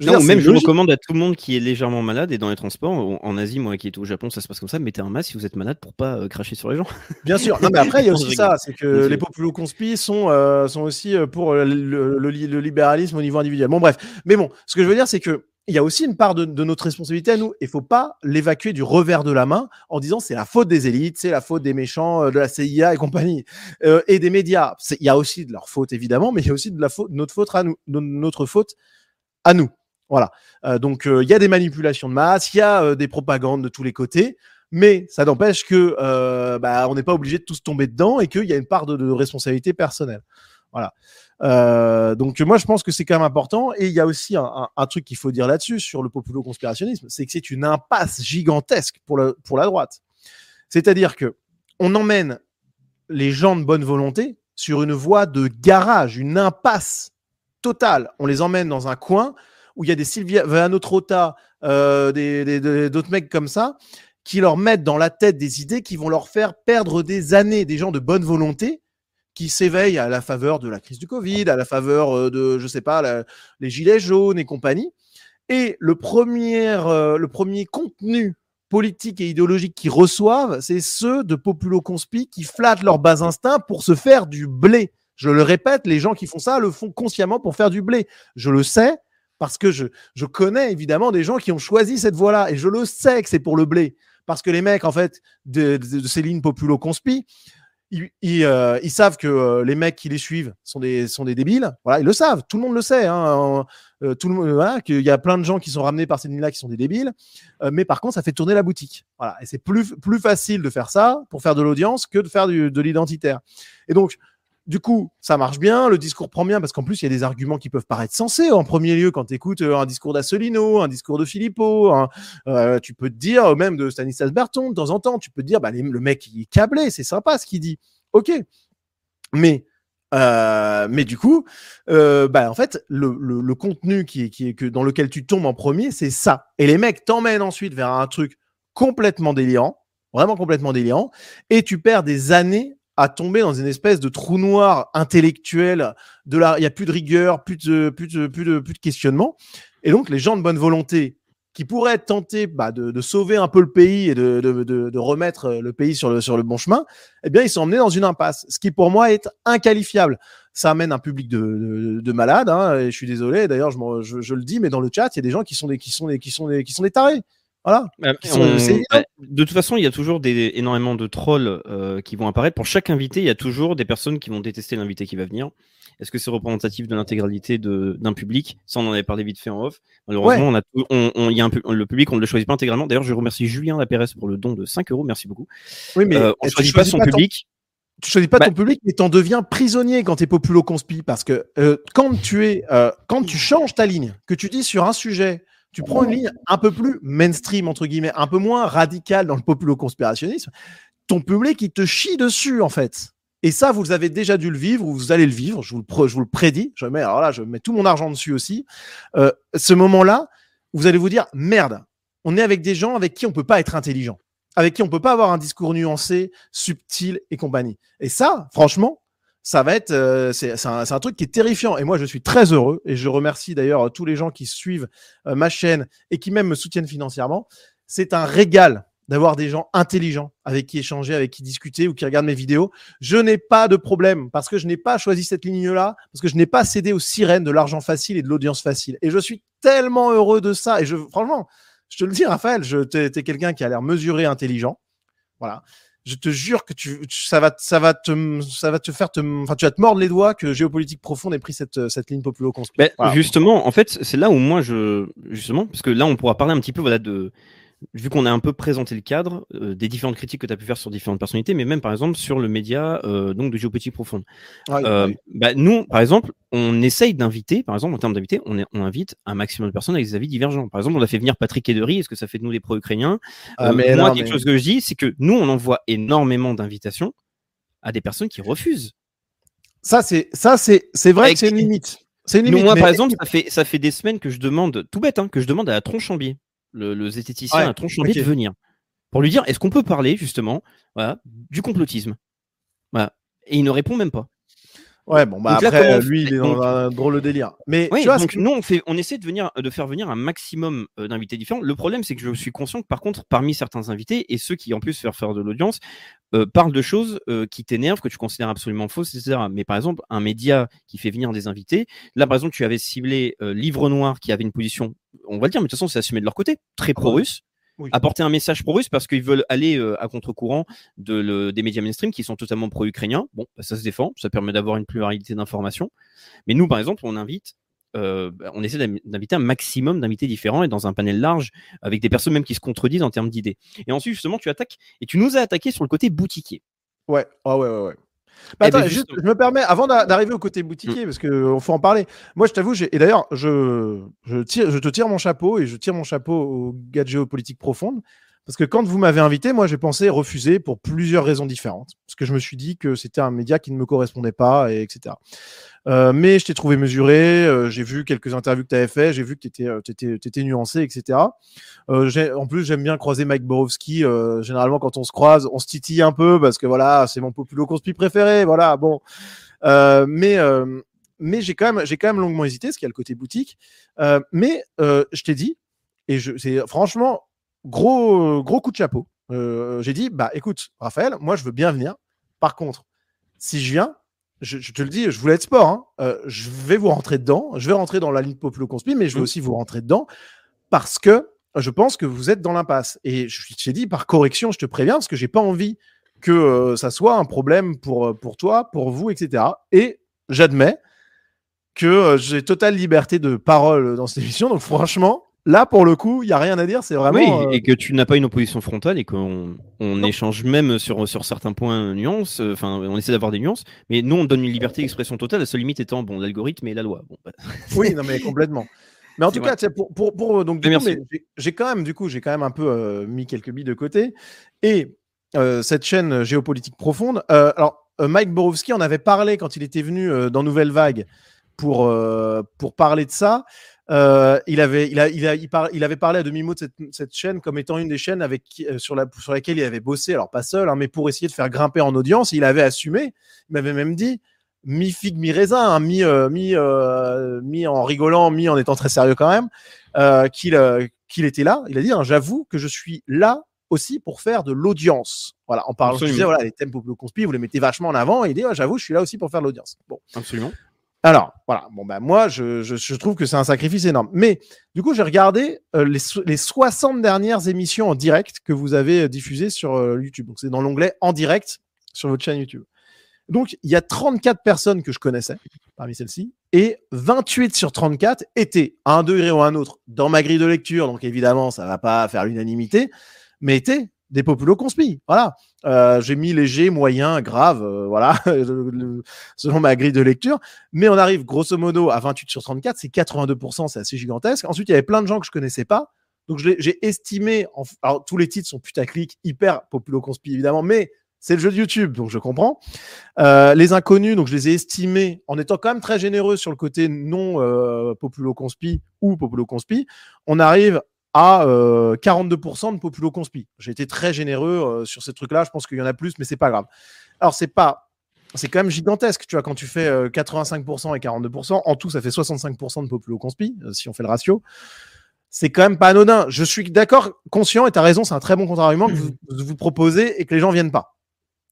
je Non, dire, même, je recommande à tout le monde qui est légèrement malade et dans les transports, en, en Asie, moi qui étais au Japon, ça se passe comme ça, mettez un masque si vous êtes malade pour pas euh, cracher sur les gens. Bien sûr. Non, mais après, il y a aussi *laughs* ça, c'est que les populo conspi sont, euh, sont aussi euh, pour euh, le, le, li- le libéralisme au niveau individuel. Bon, bref. Mais bon, ce que je veux dire, c'est que il y a aussi une part de, de notre responsabilité à nous. Il faut pas l'évacuer du revers de la main en disant c'est la faute des élites, c'est la faute des méchants, euh, de la CIA et compagnie, euh, et des médias. Il y a aussi de leur faute évidemment, mais il y a aussi de la faute, notre faute à nous, no- notre faute à nous. Voilà. Euh, donc il y a des manipulations de masse, il y a des propagandes de tous les côtés. Mais ça n'empêche que bah, on n'est pas obligé de tous tomber dedans et qu'il y a une part de, de responsabilité personnelle. Voilà. Euh, donc moi je pense que c'est quand même important. Et il y a aussi un, truc qu'il faut dire là-dessus sur le populo-conspirationnisme, c'est que c'est une impasse gigantesque pour, pour la droite. C'est-à-dire que on emmène les gens de bonne volonté sur une voie de garage, une impasse totale. On les emmène dans un coin où il y a des Silviano Trotta, euh, des- d'autres mecs comme ça, qui leur mettent dans la tête des idées qui vont leur faire perdre des années, des gens de bonne volonté qui s'éveillent à la faveur de la crise du Covid, à la faveur euh, de, je sais pas, les gilets jaunes et compagnie. Et le premier, euh, le premier contenu politique et idéologique qu'ils reçoivent, c'est ceux de populo-conspi qui flattent leurs bas instincts pour se faire du blé. Je le répète, les gens qui font ça le font consciemment pour faire du blé. Je le sais parce que je, je connais évidemment des gens qui ont choisi cette voie-là et je le sais que c'est pour le blé. Parce que les mecs, en fait, de, de- de ces lignes populo-conspi, ils, euh, savent que euh, les mecs qui les suivent sont des, sont des débiles. Voilà, ils le savent. Tout le monde le sait. Hein. Euh, tout le monde, voilà, qu'il y a plein de gens qui sont ramenés par ces lignes-là qui sont des débiles. Euh, mais par contre, ça fait tourner la boutique. Voilà. Et c'est plus, plus facile de faire ça pour faire de l'audience que de faire du- de l'identitaire. Et donc, du coup, ça marche bien, le discours prend bien parce qu'en plus, il y a des arguments qui peuvent paraître sensés. En premier lieu, quand tu écoutes un discours d'Assolino, un discours de Filippo, un- euh, tu peux te dire, euh, même de Stanislas Berton, de temps en temps, tu peux te dire, bah, le mec, il est câblé, c'est sympa ce qu'il dit. Ok. Mais, euh, mais du coup, euh, bah, en fait, le, contenu qui est, qui est dans lequel tu tombes en premier, c'est ça. Et les mecs t'emmènent ensuite vers un truc complètement délirant, vraiment complètement délirant, et tu perds des années à tomber dans une espèce de trou noir intellectuel. De la, il y a plus de rigueur, plus de, plus de, plus de, plus de questionnement. Et donc, les gens de bonne volonté qui pourraient être tentés bah, de, de sauver un peu le pays et de, de, de, remettre euh, le pays sur le, sur le bon chemin, eh bien, ils sont emmenés dans une impasse, ce qui pour moi est inqualifiable. Ça amène un public de, de, de malades, hein, et je suis désolé. D'ailleurs, je, je, je le dis, mais dans le chat, il y a des gens qui sont des, qui sont des, qui sont des, qui sont des tarés. Voilà. On- évident. bah, de toute façon, il y a toujours des, énormément de trolls euh, qui vont apparaître. Pour chaque invité, il y a toujours des personnes qui vont détester l'invité qui va venir. Est-ce que c'est représentatif de l'intégralité d'un public? Ça, on en avait parlé vite fait en off. Malheureusement, on a tout- on, on- il y a un, le public, on ne le choisit pas intégralement. D'ailleurs, je remercie Julien Lapérez pour le don de 5 euros. Merci beaucoup. Oui, mais Euh, on ne choisit pas son public. tu choisis pas Bah- ton public, mais t'en deviens prisonnier quand t'es populo conspi parce que euh, quand tu es, euh, quand tu changes ta ligne, que tu dis sur un sujet, tu prends une ligne un peu plus mainstream entre guillemets, un peu moins radicale dans le populo conspirationnisme, ton public il te chie dessus en fait. Et ça, vous avez déjà dû le vivre, ou vous allez le vivre, je vous le, je vous le prédis. Je mets, alors là, je mets tout mon argent dessus aussi. Euh, ce moment-là, vous allez vous dire merde, on est avec des gens avec qui on peut pas être intelligent, avec qui on peut pas avoir un discours nuancé, subtil et compagnie. Et ça, franchement, ça va être, euh, c'est un, truc qui est terrifiant. Et moi, je suis très heureux et je remercie d'ailleurs euh, tous les gens qui suivent euh, ma chaîne et qui même me soutiennent financièrement. C'est un régal d'avoir des gens intelligents avec qui échanger, avec qui discuter ou qui regardent mes vidéos. Je n'ai pas de problème parce que je n'ai pas choisi cette ligne-là, parce que je n'ai pas cédé aux sirènes de l'argent facile et de l'audience facile. Et je suis tellement heureux de ça. Et je, franchement, je te le dis, Raphaël, je, t'es, t'es quelqu'un qui a l'air mesuré, intelligent. Voilà. Je te jure que tu, ça va, ça va te, ça va te faire te, enfin, tu vas te mordre les doigts que géopolitique profonde ait pris cette, cette ligne populo. Ben, Justement, en fait, c'est là où moi je justement parce que là on pourra parler un petit peu voilà de vu qu'on a un peu présenté le cadre euh, des différentes critiques que tu as pu faire sur différentes personnalités, mais même par exemple sur le média euh, donc de géopolitique profonde. Euh, bah, nous, par exemple, on essaye d'inviter, par exemple en termes d'invités, on, invite un maximum de personnes avec des avis divergents. Par exemple, on a fait venir Patrick Edery. Est-ce que ça fait de nous des pro-ukrainiens Ah, Moi, non, quelque mais- chose que je dis, c'est que nous, on envoie énormément d'invitations à des personnes qui refusent. Ça, c'est, ça, c'est, c'est vrai que c'est une limite. C'est une limite. moi, mais- par exemple, ça fait, ça fait des semaines que je demande, tout bête, hein, que je demande à la Tronchambier, le, le zététicien Ouais, à Tronchambier, ok. de venir. Pour lui dire, est-ce qu'on peut parler, justement, voilà, du complotisme? Voilà. Et il ne répond même pas. Ouais, bon, bah Donc après, lui, il est dans Donc- un drôle de délire. Mais tu vois, donc que- nous, on, fait, on essaie de, venir, de faire venir un maximum euh, d'invités différents. Le problème, c'est que je suis conscient que, par contre, parmi certains invités, et ceux qui, en plus, faire faire de l'audience, euh, parlent de choses euh, qui t'énervent, que tu considères absolument fausses, etc. Mais par exemple, un média qui fait venir des invités, là, par exemple, tu avais ciblé euh, Livre Noir, qui avait une position, on va le dire, mais de toute façon, c'est assumé de leur côté, très pro-russe. Oui. apporter un message pro-russe parce qu'ils veulent aller euh, à contre-courant de le- des médias mainstream qui sont totalement pro-ukrainiens. Bon, bah, ça se défend, ça permet d'avoir une pluralité d'informations. Mais nous, par exemple, on invite, euh, bah, on essaie d'inviter un maximum d'invités différents et dans un panel large avec des personnes même qui se contredisent en termes d'idées. Et ensuite, justement, tu attaques et tu nous as attaqué sur le côté boutiquier. Ouais, ah ouais, ouais, ouais. Bah, Eh ben, juste, je me permets, avant d'a- d'arriver au côté boutiquier, parce qu'il faut en parler. Moi, je t'avoue, et d'ailleurs, je, je, tire, je te tire mon chapeau et je tire mon chapeau au gars de géopolitique profonde, Parce que quand vous m'avez invité, moi, j'ai pensé refuser pour plusieurs raisons différentes. Parce que je me suis dit que c'était un média qui ne me correspondait pas, et etc. Euh, mais je t'ai trouvé mesuré, euh, j'ai vu quelques interviews que tu avais fait, j'ai vu que tu étais, étais, nuancé, etc. Euh, en plus, j'aime bien croiser Mike Borowski. Euh, généralement, quand on se croise, on se titille un peu parce que voilà, c'est mon populo conspi préféré. Voilà, bon. Euh, mais j'ai quand même longuement hésité, ce qui a le côté boutique. mais je t'ai dit, et je, franchement gros gros coup de chapeau. j'ai dit, bah écoute, Raphaël, moi je veux bien venir. Par contre, si je viens, je, te le dis, je voulais être sport. Hein. Euh, je vais vous rentrer dedans. Je vais rentrer dans la ligne Populo Conspi, mais je vais mmh. aussi vous rentrer dedans parce que je pense que vous êtes dans l'impasse. Et je t'ai dit, par correction, je te préviens, parce que j'ai pas envie que euh, ça soit un problème pour, euh, pour toi, pour vous, etc. Et j'admets que j'ai totale liberté de parole dans cette émission. Donc franchement, Là, pour le coup, il n'y a rien à dire. C'est vraiment. Oui, euh, et que tu n'as pas une opposition frontale et qu'on on échange même sur, sur certains points nuances. Euh, enfin, on essaie d'avoir des nuances. Mais nous, on donne une liberté d'expression totale. La seule limite étant bon, l'algorithme et la loi. Bon, bah, *laughs* oui, non, mais complètement. Mais en tout cas, pour, pour, pour, donc j'ai quand même du coup j'ai quand même un peu euh, mis quelques billes de côté et cette chaîne géopolitique profonde. alors Mike Borowski en avait parlé quand il était venu dans Nouvelle Vague pour pour parler de ça. Euh, il, avait, il, a, il, a, il, avait parlé à demi-mot de cette, cette, chaîne comme étant une des chaînes avec, euh, sur, la, sur laquelle il avait bossé, alors pas seul, hein, mais pour essayer de faire grimper en audience. Il avait assumé, il m'avait même dit, mi-figue, mi-raisin, hein, mi, euh, mi, mi, en rigolant, mi en étant très sérieux quand même, qu'il qu'il était là. Il a dit, hein, j'avoue que je suis là aussi pour faire de l'audience. Voilà, en parlant, je disais, voilà, les thèmes populaires conspi, vous les mettez vachement en avant. Et il dit, j'avoue, je suis là aussi pour faire de l'audience. Bon. Absolument. Alors, voilà, bon, ben, moi, je, je, trouve que c'est un sacrifice énorme. Mais du coup, j'ai regardé euh, les, les 60 dernières émissions en direct que vous avez euh, diffusées sur euh, YouTube. Donc, c'est dans l'onglet en direct sur votre chaîne YouTube. Donc, il y a 34 personnes que je connaissais parmi celles-ci, et 28 sur 34 étaient à un degré ou à un autre dans ma grille de lecture. Donc, évidemment, ça ne va pas faire l'unanimité, mais étaient des populo conspi. Voilà. Euh, j'ai mis léger, moyen, grave, euh, voilà, *laughs* selon ma grille de lecture. Mais on arrive grosso modo à 28 sur 34, c'est 82%, c'est assez gigantesque. Ensuite, il y avait plein de gens que je connaissais pas. Donc j'ai estimé, alors tous les titres sont putaclic, hyper populo conspi évidemment, mais c'est le jeu de YouTube, donc je comprends. Euh, les inconnus, donc je les ai estimés en étant quand même très généreux sur le côté non populo conspi ou populo conspi. On arrive à 42% euh, de populo conspi. J'ai été très généreux euh, sur ces trucs-là. Je pense qu'il y en a plus, mais c'est pas grave. Alors, c'est pas. C'est quand même gigantesque, tu vois, quand tu fais 85% euh, et 42%, en tout, ça fait 65% de populo conspi, si on fait le ratio. C'est quand même pas anodin. Je suis d'accord, conscient, et tu as raison, c'est un très bon contre-argument que vous, *clears throat* vous proposez et que les gens viennent pas.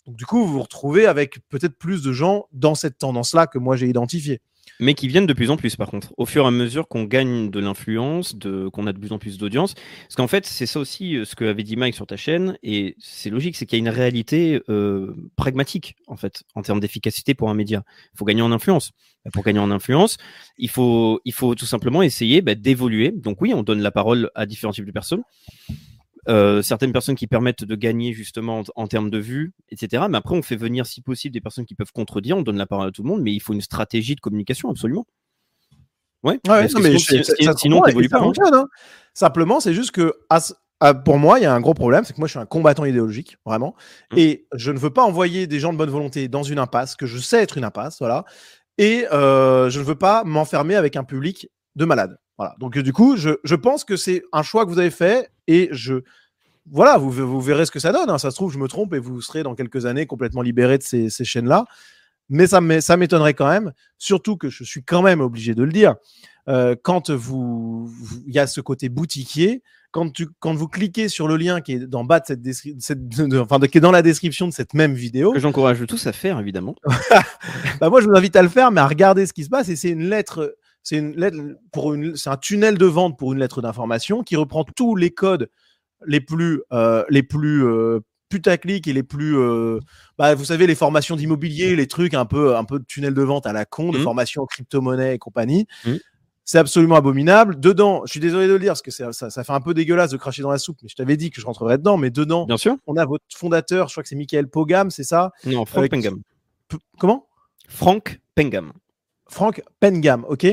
Donc, du coup, vous vous retrouvez avec peut-être plus de gens dans cette tendance-là que moi j'ai identifiée mais qui viennent de plus en plus par contre, au fur et à mesure qu'on gagne de l'influence, qu'on a de plus en plus d'audience. Parce qu'en fait, c'est ça aussi euh, ce que avait dit Mike sur ta chaîne, et c'est logique, c'est qu'il y a une réalité euh, pragmatique en fait, en termes d'efficacité pour un média. Il faut gagner en influence. Bah, pour gagner en influence, il faut, il faut tout simplement essayer bah, d'évoluer. Donc oui, on donne la parole à différents types de personnes. Euh, certaines personnes qui permettent de gagner justement en, termes de vues, etc. Mais après, on fait venir, si possible, des personnes qui peuvent contredire. On donne la parole à tout le monde, mais il faut une stratégie de communication, absolument. Ouais, mais sinon, tu pas. Hein. Hein. Simplement, c'est juste que pour moi, il y a un gros problème, c'est que moi, je suis un combattant idéologique, vraiment, mmh. et je ne veux pas envoyer des gens de bonne volonté dans une impasse que je sais être une impasse, voilà, et euh, je ne veux pas m'enfermer avec un public de malades. Voilà. Donc du coup, je, je pense que c'est un choix que vous avez fait et je voilà, vous, vous verrez ce que ça donne. Hein. Ça se trouve, je me trompe et vous serez dans quelques années complètement libéré de ces, ces chaînes-là. Mais ça m'étonnerait quand même, surtout que je suis quand même obligé de le dire. Euh, quand vous, il y a ce côté boutiquier, quand, tu, quand vous cliquez sur le lien qui est dans bas de cette, cette enfin, qui est dans la description de cette même vidéo, que j'encourage tous à faire évidemment. *laughs* bah moi, je vous invite à le faire, mais à regarder ce qui se passe. Et c'est une lettre c'est une lettre pour une, c'est un tunnel de vente pour une lettre d'information qui reprend tous les codes les plus, euh, les plus euh, putaclic et les plus, euh, bah, vous savez, les formations d'immobilier, les trucs un peu, un peu de tunnel de vente à la con, de mmh. formation en crypto-monnaie et compagnie. Mmh. C'est absolument abominable. Dedans, je suis désolé de le dire parce que ça, ça, fait un peu dégueulasse de cracher dans la soupe, mais je t'avais dit que je rentrerais dedans. Mais dedans, Bien sûr. on a votre fondateur, je crois que c'est Michael Pogam, c'est ça? Non, Frank Pengam. Comment? Frank Pengam. Frank Pengam, ok.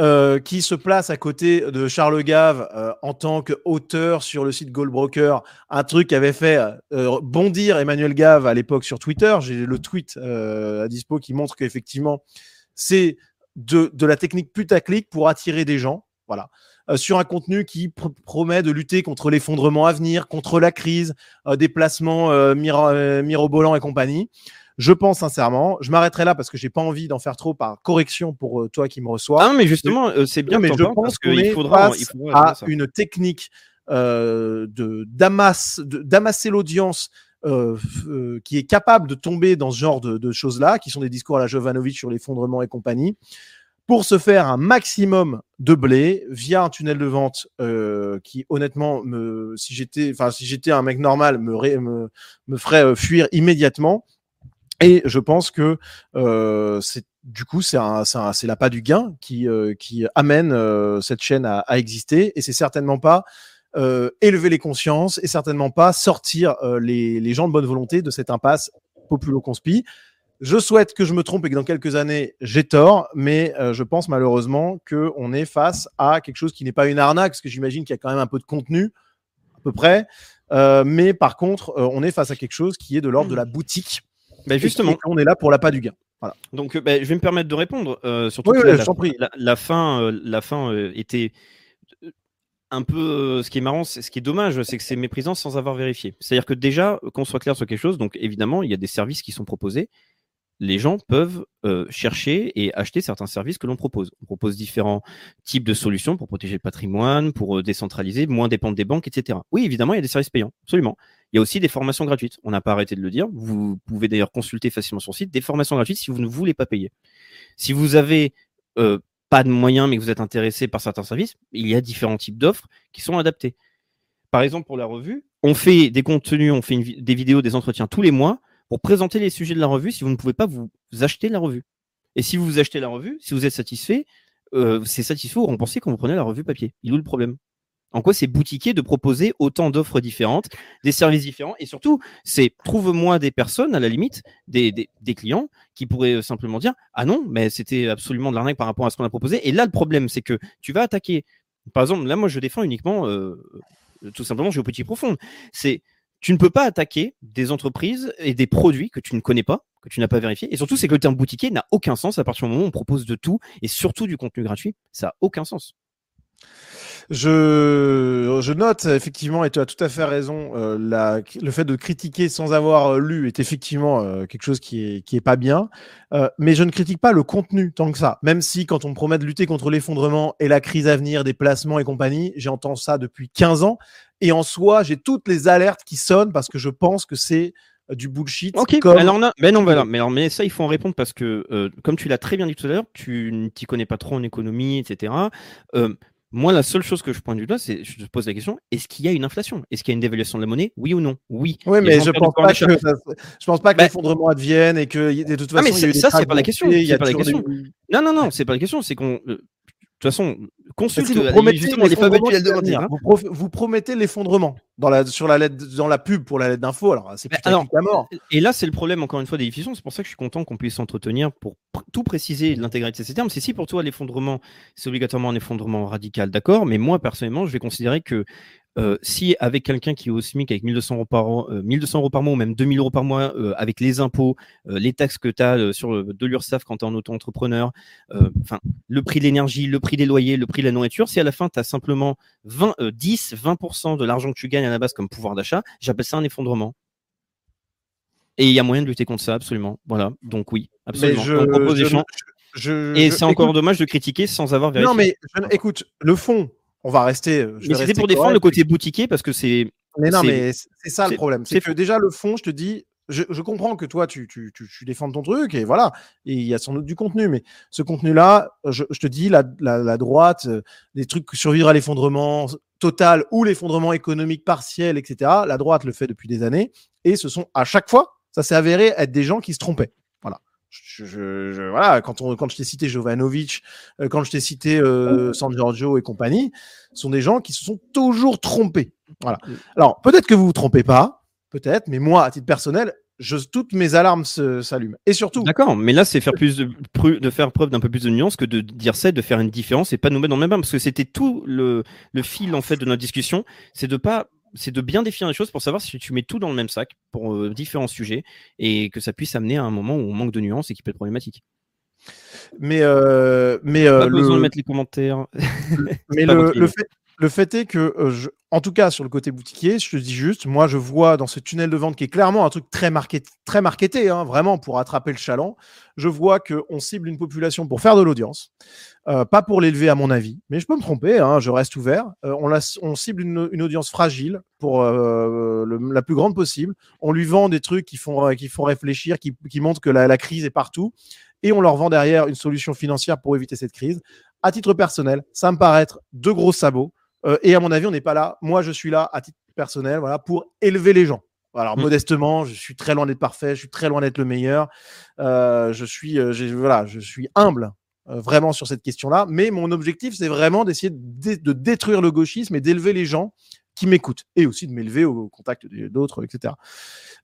euh, qui se place à côté de Charles Gave euh, en tant qu'auteur sur le site Goldbroker, un truc qui avait fait euh, bondir Emmanuel Gave à l'époque sur Twitter. J'ai le tweet à dispo qui montre qu'effectivement, c'est de, de, la technique putaclic pour attirer des gens. Voilà. sur un contenu qui promet de lutter contre l'effondrement à venir, contre la crise, des placements mirobolants et compagnie. Je pense sincèrement, je m'arrêterai là parce que j'ai pas envie d'en faire trop par correction pour euh, toi qui me reçois. Ah mais justement, euh, c'est bien. mais je pense qu'il faudra, il faudra à une technique euh, de d'amasser l'audience euh, qui est capable de tomber dans ce genre de, choses-là, qui sont des discours à la Jovanovic sur l'effondrement et compagnie, pour se faire un maximum de blé via un tunnel de vente qui, honnêtement, me, si j'étais, enfin, si j'étais un mec normal, me, me, me ferait fuir immédiatement. Et je pense que euh, c'est du coup c'est c'est l'appât du gain qui euh, qui amène euh, cette chaîne à, à, exister. Et c'est certainement pas euh, élever les consciences et certainement pas sortir euh, les, les, gens de bonne volonté de cette impasse populo-conspi. Je souhaite que je me trompe et que dans quelques années j'ai tort, mais je pense malheureusement que on est face à quelque chose qui n'est pas une arnaque, parce que j'imagine qu'il y a quand même un peu de contenu à peu près, mais par contre on est face à quelque chose qui est de l'ordre de la boutique bah, justement, on est là pour l'appât du gain. Voilà. Donc, euh, bah, je vais me permettre de répondre. Euh, surtout que la, fin, euh, la fin était un peu. ce qui est marrant, ce qui est dommage, c'est que c'est méprisant sans avoir vérifié. C'est-à-dire que déjà, qu'on soit clair sur quelque chose, donc évidemment, il y a des services qui sont proposés les gens peuvent euh, chercher et acheter certains services que l'on propose. On propose différents types de solutions pour protéger le patrimoine, pour euh, décentraliser, moins dépendre des banques, etc. Oui, évidemment, il y a des services payants, absolument. Il y a aussi des formations gratuites. On n'a pas arrêté de le dire. Vous pouvez d'ailleurs consulter facilement sur le site des formations gratuites si vous ne voulez pas payer. Si vous avez euh, pas de moyens mais que vous êtes intéressé par certains services, il y a différents types d'offres qui sont adaptés. Par exemple, pour la revue, on fait des contenus, on fait des vidéos, des entretiens tous les mois pour présenter les sujets de la revue si vous ne pouvez pas vous acheter la revue. Et si vous vous achetez la revue, si vous êtes satisfait, euh, c'est satisfait ou remboursé quand vous prenez la revue papier. Il est le problème? En quoi c'est boutiquier de proposer autant d'offres différentes, des services différents Et surtout, c'est trouve-moi des personnes, à la limite, des, des, clients qui pourraient euh, simplement dire Ah non, mais c'était absolument de l'arnaque par rapport à ce qu'on a proposé. Et là, le problème, c'est que tu vas attaquer. Par exemple, là, moi, je défends uniquement, euh, tout simplement, petit profond. C'est tu ne peux pas attaquer des entreprises et des produits que tu ne connais pas, que tu n'as pas vérifié. Et surtout, c'est que le terme boutiquier n'a aucun sens à partir du moment où on propose de tout et surtout du contenu gratuit. Ça n'a aucun sens. Je, je note effectivement, et tu as tout à fait raison, euh, la, le fait de critiquer sans avoir lu est effectivement euh, quelque chose qui est, qui est pas bien. Euh, mais je ne critique pas le contenu tant que ça. Même si quand on me promet de lutter contre l'effondrement et la crise à venir, des placements et compagnie, j'entends ça depuis 15 ans. Et en soi, j'ai toutes les alertes qui sonnent parce que je pense que c'est du bullshit. Ok, alors on a... mais non, voilà. mais, alors, mais ça, il faut en répondre parce que, comme tu l'as très bien dit tout à l'heure, tu ne t'y connais pas trop en économie, etc. Moi, la seule chose que je pointe du doigt, c'est je te pose la question est-ce qu'il y a une inflation? Est-ce qu'il y a une dévaluation de la monnaie? Oui ou non? Oui. Oui, mais je pense, pas que je pense pas que bah l'effondrement advienne et que de toute façon. Ah, mais ça, c'est pas la question. Pas la question. Non, non, non, c'est pas la question. C'est qu'on euh, toute façon, consulte vous promettez hein. vous, promettez l'effondrement dans la, sur la lettre, dans la pub pour la lettre d'info. Alors, c'est mort. Et là, c'est le problème, encore une fois, des diffusions. C'est pour ça que je suis content qu'on puisse s'entretenir pour tout préciser l'intégralité de ces termes. C'est si pour toi, l'effondrement, c'est obligatoirement un effondrement radical, d'accord. Mais moi, personnellement, je vais considérer que euh, si avec quelqu'un qui est au SMIC avec 1200 euros par, an, 1200 euh, euros par mois ou même 2000 euros par mois, euh, avec les impôts, les taxes que tu as sur de l'URSSAF quand tu es en auto-entrepreneur, enfin le prix de l'énergie, le prix des loyers, le prix de la nourriture, si à la fin tu as simplement 20, 10, 20% de l'argent que tu gagnes à la base comme pouvoir d'achat, j'appelle ça un effondrement. Et il y a moyen de lutter contre ça, absolument. Voilà, donc oui, absolument. Je, On propose des et c'est encore dommage de critiquer sans avoir vérifié. Non, mais écoute, le fond, on va rester. Euh, mais c'était pour défendre le côté boutiquier parce que c'est. Mais non, mais c'est ça le problème. C'est que déjà, le fond, je te dis, je, comprends que toi, tu, tu, tu, défends ton truc et voilà. Et il y a sans doute du contenu, mais ce contenu-là, je, te dis, la, la, droite, euh, des trucs survivre à l'effondrement total ou l'effondrement économique partiel, etc. La droite le fait depuis des années et ce sont à chaque fois, ça s'est avéré être des gens qui se trompaient. Je, je, voilà, quand, on, quand je t'ai cité Jovanovic, euh, quand je t'ai cité euh, San Giorgio et compagnie, sont des gens qui se sont toujours trompés. Voilà. Alors, peut-être que vous vous trompez pas, peut-être, mais moi, à titre personnel, je, toutes mes alarmes s'allument. Et surtout, D'accord, mais là, c'est faire plus de, de faire preuve d'un peu plus de nuance que de dire ça, et de faire une différence et pas nous mettre dans le même bain, parce que c'était tout le, le fil en fait de notre discussion, c'est de pas, c'est de bien définir les choses pour savoir si tu mets tout dans le même sac pour euh, différents sujets et que ça puisse amener à un moment où on manque de nuance et qui peut être problématique. mais, euh, mais, euh, pas besoin le, de mettre les commentaires. *laughs* mais le, le fait, le fait est que, euh, en tout cas sur le côté boutiquier, je te dis juste, moi je vois dans ce tunnel de vente qui est clairement un truc très, très marketé, hein, vraiment pour attraper le chaland, je vois qu'on cible une population pour faire de l'audience, euh, pas pour l'élever à mon avis, mais je peux me tromper, hein, je reste ouvert. Euh, on, cible une, audience fragile pour la plus grande possible. On lui vend des trucs qui font, qui font réfléchir, qui, qui montrent que la, la crise est partout, et on leur vend derrière une solution financière pour éviter cette crise. À titre personnel, ça me paraît être deux gros sabots. Euh, et à mon avis, on n'est pas là. Moi, je suis là à titre personnel, voilà, pour élever les gens. Alors Mm. modestement, je suis très loin d'être parfait, je suis très loin d'être le meilleur. Euh, je suis, euh, voilà, je suis humble euh, vraiment sur cette question-là. Mais mon objectif, c'est vraiment d'essayer de, dé- de détruire le gauchisme et d'élever les gens qui m'écoutent et aussi de m'élever au contact d'autres, etc.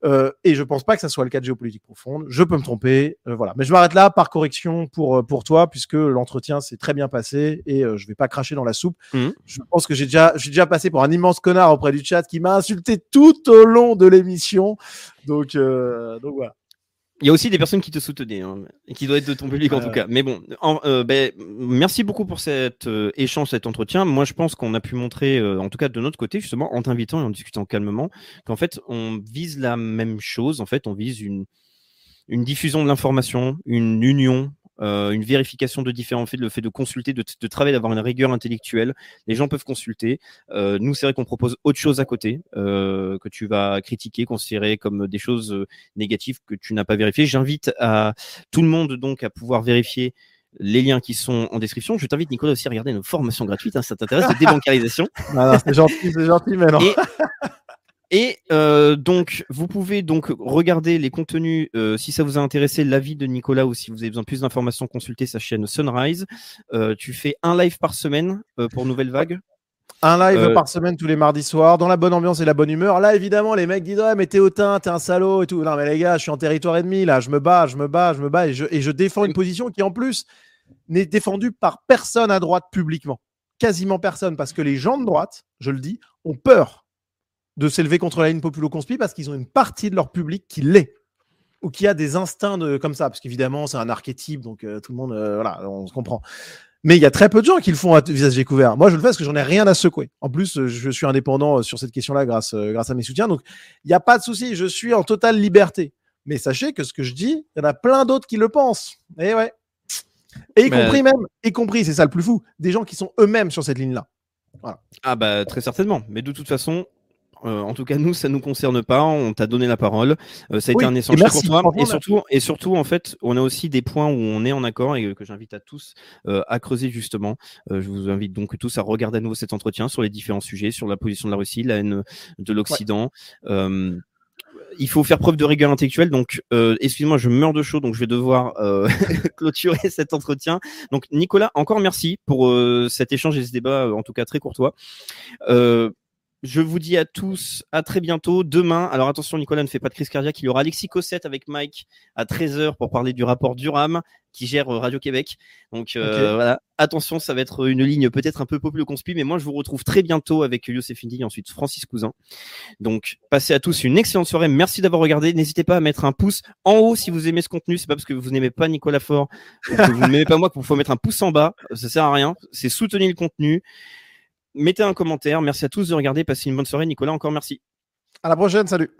Euh, et je pense pas que ça soit le cas de géopolitique profonde. Je peux me tromper, euh, voilà. Mais je m'arrête là par correction pour euh, pour toi puisque l'entretien s'est très bien passé et euh, je vais pas cracher dans la soupe. Mhm. Je pense que j'ai déjà j'ai déjà passé pour un immense connard auprès du chat qui m'a insulté tout au long de l'émission. Donc donc voilà. Il y a aussi des personnes qui te soutenaient, hein, qui doivent être de ton public en Ouais, tout cas. Mais bon, en- euh, ben, merci beaucoup pour cet euh, échange, cet entretien. Moi, je pense qu'on a pu montrer, euh, en tout cas de notre côté, justement, en t'invitant et en discutant calmement, qu'en fait, on vise la même chose. En fait, on vise une, une diffusion de l'information, une union. Euh, une vérification de différents faits, le fait de consulter, de, de travailler, d'avoir une rigueur intellectuelle. Les gens peuvent consulter. Euh, nous, c'est vrai qu'on propose autre chose à côté euh, que tu vas critiquer, considérer comme des choses euh, négatives que tu n'as pas vérifiées. J'invite à tout le monde donc à pouvoir vérifier les liens qui sont en description. Je t'invite Nicolas aussi à regarder nos formations gratuites, hein, ça t'intéresse, de *laughs* débancarisation. Non, non, c'est gentil, c'est gentil, mais non. Et, et euh, donc, vous pouvez donc regarder les contenus euh, si ça vous a intéressé, l'avis de Nicolas ou si vous avez besoin de plus d'informations, consultez sa chaîne Sunrise. Euh, tu fais un live par semaine pour Nouvelle Vague. Un live par semaine tous les mardis soirs, dans la bonne ambiance et la bonne humeur. Là, évidemment, les mecs disent Ouais, mais t'es hautain, t'es un salaud et tout. Non, mais les gars, je suis en territoire ennemi, là. Je me bats, je me bats, je me bats et je, et je défends une position qui, en plus, n'est défendue par personne à droite publiquement. Quasiment personne, parce que les gens de droite, je le dis, ont peur de s'élever contre la ligne populo-conspi parce qu'ils ont une partie de leur public qui l'est ou qui a des instincts de, comme ça, parce qu'évidemment, c'est un archétype, donc euh, tout le monde, euh, voilà, on se comprend. Mais il y a très peu de gens qui le font à visage découvert. Moi, je le fais parce que j'en ai rien à secouer. En plus, euh, je suis indépendant sur cette question-là grâce, euh, grâce à mes soutiens. Donc, il n'y a pas de souci. Je suis en totale liberté. Mais sachez que ce que je dis, il y en a plein d'autres qui le pensent. Et ouais. Et y Mais- compris même, y compris, c'est ça le plus fou, des gens qui sont eux-mêmes sur cette ligne-là. Ah bah très certainement. Mais de toute façon, euh, en tout cas nous ça nous concerne pas. On t'a donné la parole. Euh, ça a Oui, été un très courtois. franchement, Et surtout, et surtout en fait, on a aussi des points où on est en accord et que j'invite à tous euh, à creuser justement. Je vous invite donc tous à regarder à nouveau cet entretien sur les différents sujets, sur la position de la Russie, la haine de l'Occident. Il faut faire preuve de rigueur intellectuelle. Donc, euh, excuse-moi, je meurs de chaud, donc je vais devoir euh, *laughs* clôturer cet entretien. Donc, Nicolas, encore merci pour euh, cet échange et ce débat, en tout cas très courtois. Je vous dis à tous à très bientôt. Demain, alors attention, Nicolas ne fait pas de crise cardiaque. Il y aura Alexis Cossette avec Mike à 13h pour parler du rapport Durham qui gère euh, Radio-Québec. Donc euh, voilà, attention, ça va être une ligne peut-être un peu popule conspi, mais moi je vous retrouve très bientôt avec Youssef Indy et ensuite Francis Cousin. Donc passez à tous une excellente soirée. Merci d'avoir regardé. N'hésitez pas à mettre un pouce en haut si vous aimez ce contenu. C'est pas parce que vous n'aimez pas Nicolas Fort ou que vous *laughs* n'aimez pas moi qu'il faut mettre un pouce en bas. Ça sert à rien. C'est soutenir le contenu. Mettez un commentaire. Merci à tous de regarder. Passez une bonne soirée. Nicolas, encore merci. À la prochaine, salut.